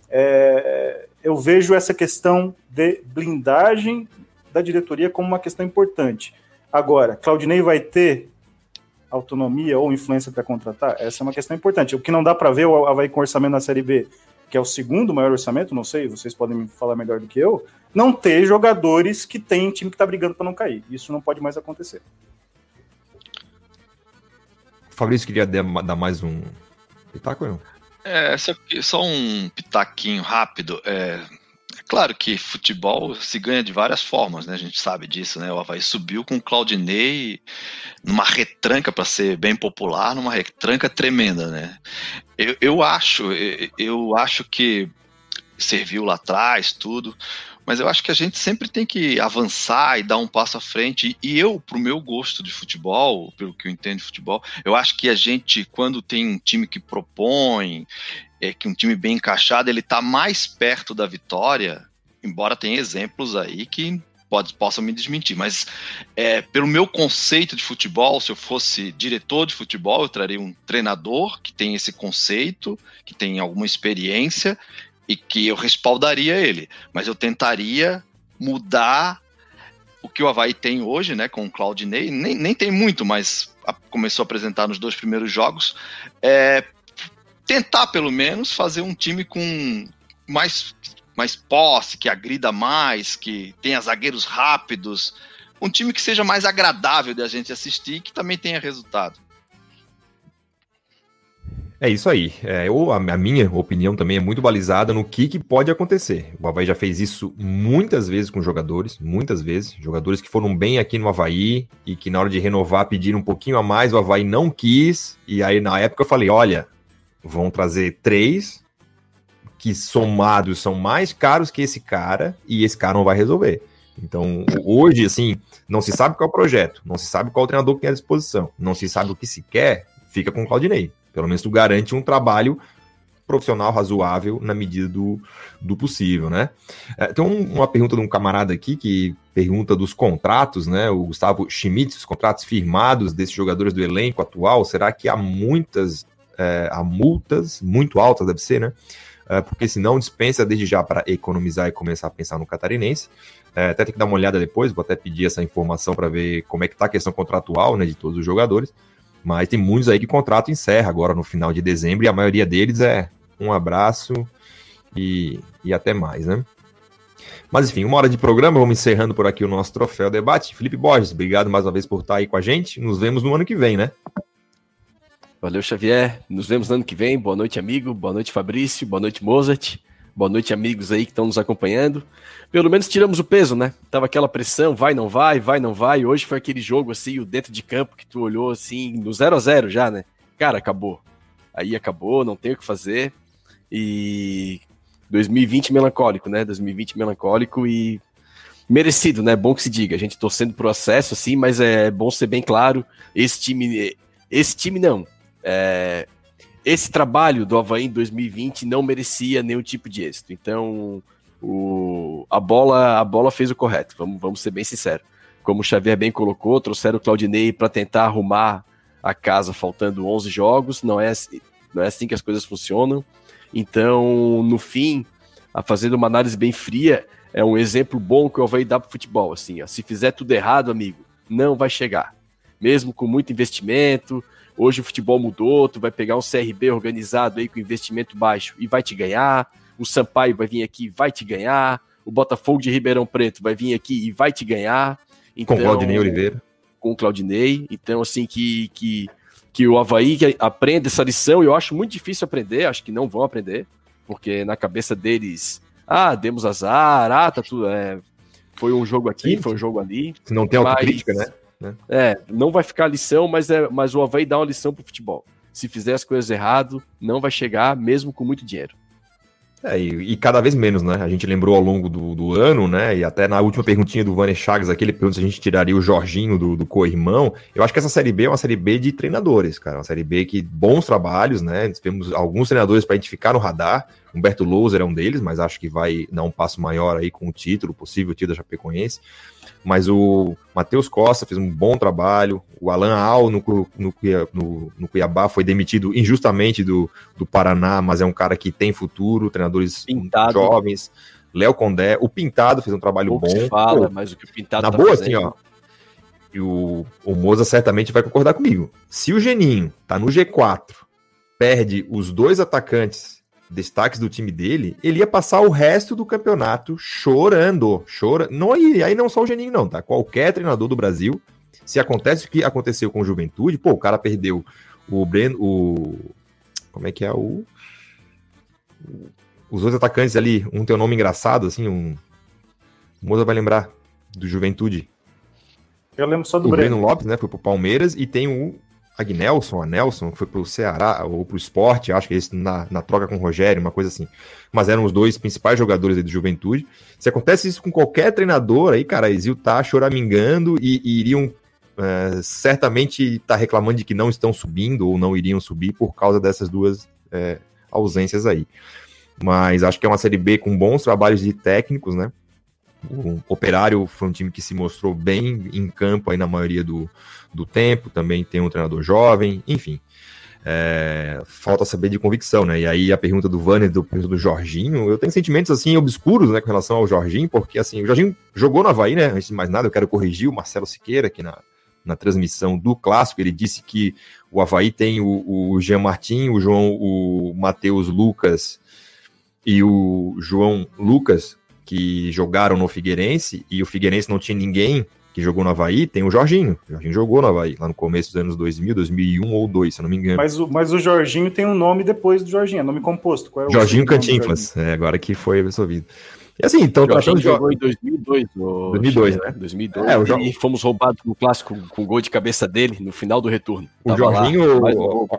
é, eu vejo essa questão de blindagem da diretoria como uma questão importante. Agora, Claudinei vai ter autonomia ou influência para contratar? Essa é uma questão importante. O que não dá para ver o Havaí com orçamento na Série B, que é o segundo maior orçamento, não sei, vocês podem me falar melhor do que eu, não ter jogadores que tem time que está brigando para não cair. Isso não pode mais acontecer. Fabrício queria dar mais um pitaco não? É, só, um pitaquinho rápido. É, é, claro que futebol se ganha de várias formas, né? A gente sabe disso, né? O Havaí subiu com o Claudinei numa retranca, para ser bem popular, numa retranca tremenda, né? Eu, eu acho, eu, eu acho que serviu lá atrás, tudo. Mas eu acho que a gente sempre tem que avançar e dar um passo à frente. E eu, pro meu gosto de futebol, pelo que eu entendo de futebol, eu acho que a gente, quando tem um time que propõe, é que um time bem encaixado, ele tá mais perto da vitória, embora tenha exemplos aí que pode, possam me desmentir, mas é, pelo meu conceito de futebol, se eu fosse diretor de futebol, eu traria um treinador que tem esse conceito, que tem alguma experiência e que eu respaldaria ele, mas eu tentaria mudar o que o Havaí tem hoje, né, com o Claudinei, nem, nem tem muito, mas a, começou a apresentar nos dois primeiros jogos, é, tentar pelo menos fazer um time com mais, mais posse, que agrida mais, que tenha zagueiros rápidos, um time que seja mais agradável de a gente assistir e que também tenha resultado. É isso aí. É, eu, a, a, minha opinião também é muito balizada no que, que pode acontecer. O Havaí já fez isso muitas vezes com jogadores, muitas vezes. Jogadores que foram bem aqui no Havaí e que na hora de renovar pediram um pouquinho a mais, o Havaí não quis. E aí na época eu falei: olha, vão trazer três que somados são mais caros que esse cara e esse cara não vai resolver. Então, hoje, assim, não se sabe qual é o projeto, não se sabe qual o treinador que tem à disposição, não se sabe o que se quer, fica com o Claudinei. Pelo menos tu garante um trabalho profissional razoável na medida do, do possível, né? É, tem um, uma pergunta de um camarada aqui que pergunta dos contratos, né? O Gustavo Schmitz, os contratos firmados desses jogadores do elenco atual, será que há muitas, é, há multas muito altas, deve ser, né? É, porque senão dispensa desde já para economizar e começar a pensar no catarinense. É, até tem que dar uma olhada depois, vou até pedir essa informação para ver como é que está a questão contratual né, de todos os jogadores. Mas tem muitos aí que o contrato encerra agora no final de dezembro e a maioria deles é um abraço e, e até mais, né? Mas enfim, uma hora de programa, vamos encerrando por aqui o nosso troféu debate. Felipe Borges, obrigado mais uma vez por estar aí com a gente. Nos vemos no ano que vem, né? Valeu, Xavier. Nos vemos no ano que vem. Boa noite, amigo. Boa noite, Fabrício. Boa noite, Mozart. Boa noite, amigos aí que estão nos acompanhando. Pelo menos tiramos o peso, né? Tava aquela pressão, vai, não vai, vai, não vai. Hoje foi aquele jogo assim, o dentro de campo que tu olhou assim, no 0 a 0 já, né? Cara, acabou. Aí acabou, não tem o que fazer. E 2020 melancólico, né? 2020 melancólico e merecido, né? Bom que se diga. A gente torcendo pro acesso, assim, mas é bom ser bem claro. Esse time, esse time não. É, esse trabalho do Havaí em 2020 não merecia nenhum tipo de êxito. Então, o, a, bola, a bola fez o correto, vamos, vamos ser bem sinceros. Como o Xavier bem colocou, trouxeram o Claudinei para tentar arrumar a casa faltando 11 jogos, não é, não é assim que as coisas funcionam. Então, no fim, a fazendo uma análise bem fria, é um exemplo bom que o Havaí dá para o futebol. Assim, ó, se fizer tudo errado, amigo, não vai chegar. Mesmo com muito investimento, Hoje o futebol mudou, tu vai pegar um CRB organizado aí com investimento baixo e vai te ganhar. O Sampaio vai vir aqui e vai te ganhar. O Botafogo de Ribeirão Preto vai vir aqui e vai te ganhar. Então, com Claudinei Oliveira. Com o Claudinei. Então, assim, que, que, que o Havaí aprenda essa lição. Eu acho muito difícil aprender, acho que não vão aprender, porque na cabeça deles, ah, demos azar, ah, tá tudo. É, foi um jogo aqui, Sim. foi um jogo ali. Não tem autocrítica, mas, né? Né? É, não vai ficar lição, mas, é, mas o Havaí dá uma lição pro futebol. Se fizer as coisas errado, não vai chegar, mesmo com muito dinheiro. É, e, e, cada vez menos, né? A gente lembrou ao longo do, do, ano, né? E até na última perguntinha do Vane Chagas aqui, ele pergunta se a gente tiraria o Jorginho do, do co-irmão. Eu acho que essa Série B é uma Série B de treinadores, cara. Uma Série B que bons trabalhos, né? Temos alguns treinadores para identificar no radar. Humberto Louser é um deles, mas acho que vai dar um passo maior aí com o título, possível título da Chapecoense. Mas o Matheus Costa fez um bom trabalho. O Alan Al no, no, no, no, Cuiabá foi demitido injustamente do, do Paraná, mas é um cara que tem futuro, treinadores Pintado. jovens. Léo Condé, o Pintado fez um trabalho Pouco bom. fala, Pô, mas o que o Pintado Na tá boa, fazendo... assim, ó. E o, o Moza certamente vai concordar comigo. Se o Geninho tá no G4, perde os dois atacantes destaques do time dele, ele ia passar o resto do campeonato chorando, chora. Não aí, aí não só o Geninho não, tá? Qualquer treinador do Brasil, se acontece o que aconteceu com o Juventude, pô, o cara perdeu o Breno, o como é que é o os outros atacantes ali, um tem um nome engraçado assim, um o Moza vai lembrar do Juventude. Eu lembro só do o Breno. Breno Lopes, né? Foi pro Palmeiras e tem o Agnelson, a Nelson, foi pro Ceará ou pro esporte, acho que esse na, na troca com o Rogério, uma coisa assim. Mas eram os dois principais jogadores aí do Juventude. Se acontece isso com qualquer treinador aí, cara, eles tá choramingando e, e iriam é, certamente estar tá reclamando de que não estão subindo ou não iriam subir por causa dessas duas é, ausências aí. Mas acho que é uma Série B com bons trabalhos de técnicos, né? O Operário foi um time que se mostrou bem em campo aí na maioria do, do tempo, também tem um treinador jovem, enfim. É, falta saber de convicção, né? E aí a pergunta do Vanner, do, do Jorginho, eu tenho sentimentos assim obscuros, né, com relação ao Jorginho, porque assim, o Jorginho jogou no Havaí, né? Antes de mais nada, eu quero corrigir o Marcelo Siqueira aqui na, na transmissão do clássico, ele disse que o Havaí tem o, o Jean Martin, o João, o Matheus Lucas e o João Lucas que jogaram no Figueirense e o Figueirense não tinha ninguém que jogou no Havaí, tem o Jorginho. O Jorginho jogou no Havaí, lá no começo dos anos 2000, 2001 ou 2, se eu não me engano. Mas o, mas o Jorginho tem um nome depois do Jorginho, é nome composto. Qual é o Jorginho Cantinflas, é, agora que foi resolvido. E assim, então... Jorginho jogou em 2002. 2002, né? 2002, é, o jo... e fomos roubados no clássico com o gol de cabeça dele no final do retorno. O Tava Jorginho, lá,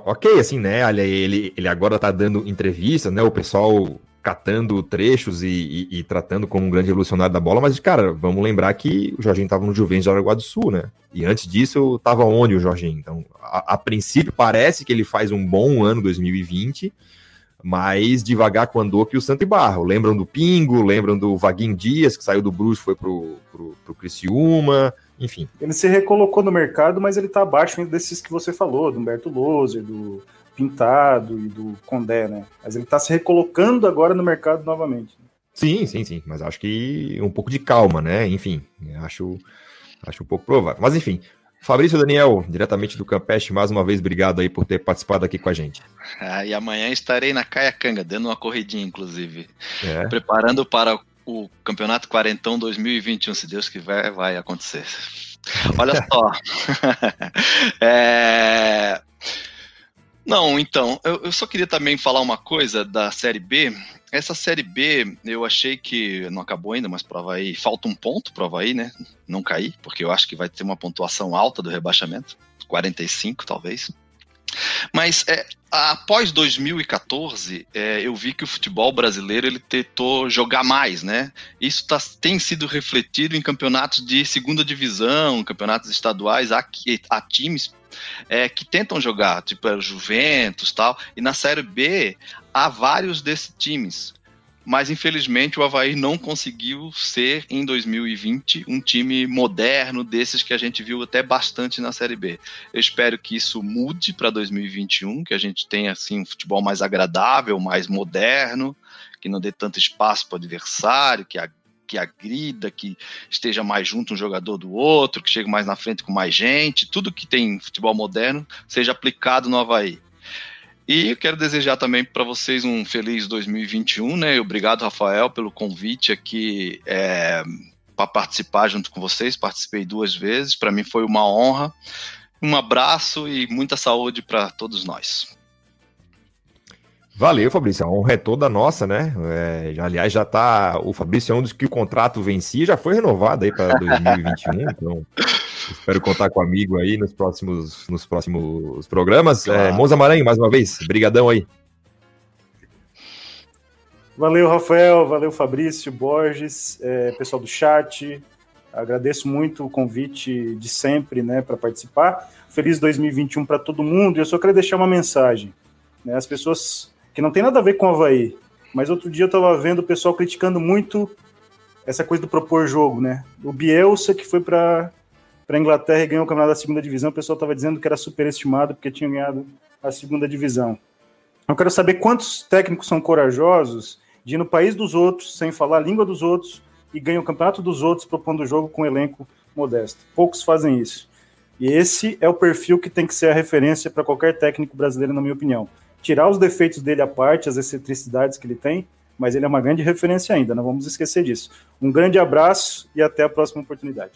ok, assim, né? Ele, ele agora tá dando entrevista, né? O pessoal catando trechos e, e, e, tratando como um grande revolucionário da bola, mas, cara, vamos lembrar que o Jorginho estava no Juventus de Araguá do Sul, né? E antes disso, estava onde o Jorginho? Então, a, a, princípio, parece que ele faz um bom ano 2020, mas devagar com andou que o Santo Barro. Lembram do Pingo, lembram do Vaguinho Dias, que saiu do Bruxo, foi pro, pro, pro Criciúma, enfim. Ele se recolocou no mercado, mas ele está abaixo desses que você falou, do Humberto Loser, do Pintado e do Condé, né? Mas ele está se recolocando agora no mercado novamente. Sim, sim, sim. Mas acho que um pouco de calma, né? Enfim, acho, acho um pouco provável. Mas enfim, Fabrício Daniel, diretamente do Campeste, mais uma vez, obrigado aí por ter participado aqui com a gente. Ah, e amanhã estarei na Caiacanga, dando uma corridinha, inclusive. É. Preparando para o Campeonato Quarentão 2021, se Deus quiser, vai acontecer. Olha só. é... Não, então, eu, eu, só queria também falar uma coisa da Série B. Essa Série B, eu achei que não acabou ainda, mas prova aí, falta um ponto prova aí, né? Não cair, porque eu acho que vai ter uma pontuação alta do rebaixamento, 45 talvez. Mas é, após 2014, é, eu vi que o futebol brasileiro ele tentou jogar mais, né? Isso tá, tem sido refletido em campeonatos de segunda divisão, campeonatos estaduais, há, há times é, que tentam jogar, tipo é, Juventus tal, e na Série B há vários desses times. Mas infelizmente o Havaí não conseguiu ser em 2020 um time moderno desses que a gente viu até bastante na Série B. Eu espero que isso mude para 2021, que a gente tenha assim um futebol mais agradável, mais moderno, que não dê tanto espaço para o adversário, que a que agrida, que esteja mais junto um jogador do outro, que chegue mais na frente com mais gente, tudo que tem futebol moderno seja aplicado no Havaí. E eu quero desejar também para vocês um feliz 2021, né? Obrigado, Rafael, pelo convite aqui é, para participar junto com vocês. Participei duas vezes, para mim foi uma honra. Um abraço e muita saúde para todos nós. Valeu, Fabrício. A honra é toda nossa, né? É, aliás, já tá. O Fabrício é um dos que o contrato vencia, já foi renovado aí para 2021. então, espero contar com o amigo aí nos próximos, nos próximos programas. É, claro. É, Moza Maranhão, mais uma vez, brigadão aí. Valeu, Rafael. Valeu, Fabrício, Borges, é, pessoal do chat. Agradeço muito o convite de sempre, né, para participar. Feliz 2021 para todo mundo. E eu só queria deixar uma mensagem. Né, as pessoas que não tem nada a ver com o Havaí. Mas outro dia eu estava vendo o pessoal criticando muito essa coisa do propor jogo, né? O Bielsa, que foi para a Inglaterra e ganhou o campeonato da segunda divisão, o pessoal estava dizendo que era superestimado porque tinha ganhado a segunda divisão. Eu quero saber quantos técnicos são corajosos de ir no país dos outros, sem falar a língua dos outros, e ganham o campeonato dos outros propondo o jogo com um elenco modesto. Poucos fazem isso. E esse é o perfil que tem que ser a referência para qualquer técnico brasileiro, na minha opinião tirar os defeitos dele à parte, as excentricidades que ele tem, mas ele é uma grande referência ainda, não vamos esquecer disso. Um grande abraço e até a próxima oportunidade.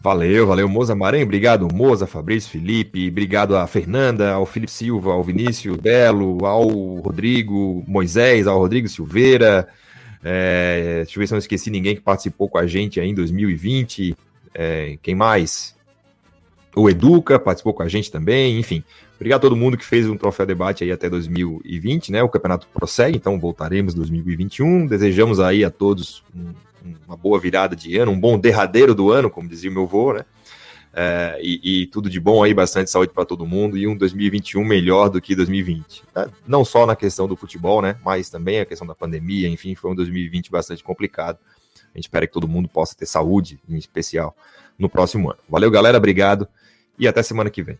Valeu, valeu, Moza Maranhão, obrigado, Moza, Fabrício, Felipe, obrigado a Fernanda, ao Felipe Silva, ao Vinícius Belo, ao Rodrigo Moisés, ao Rodrigo Silveira, é, deixa eu ver se eu não esqueci ninguém que participou com a gente aí em 2020, é, quem mais? O Educa participou com a gente também, enfim, Obrigado a todo mundo que fez um troféu debate aí até 2020, né? O campeonato prossegue, então voltaremos em 2021. Desejamos aí a todos um, uma boa virada de ano, um bom derradeiro do ano, como dizia o meu avô, né? É, e, e, tudo de bom aí, bastante saúde para todo mundo e um 2021 melhor do que 2020. É, não só na questão do futebol, né? Mas também a questão da pandemia, enfim, foi um 2020 bastante complicado. A gente espera que todo mundo possa ter saúde, em especial, no próximo ano. Valeu, galera, obrigado e até semana que vem.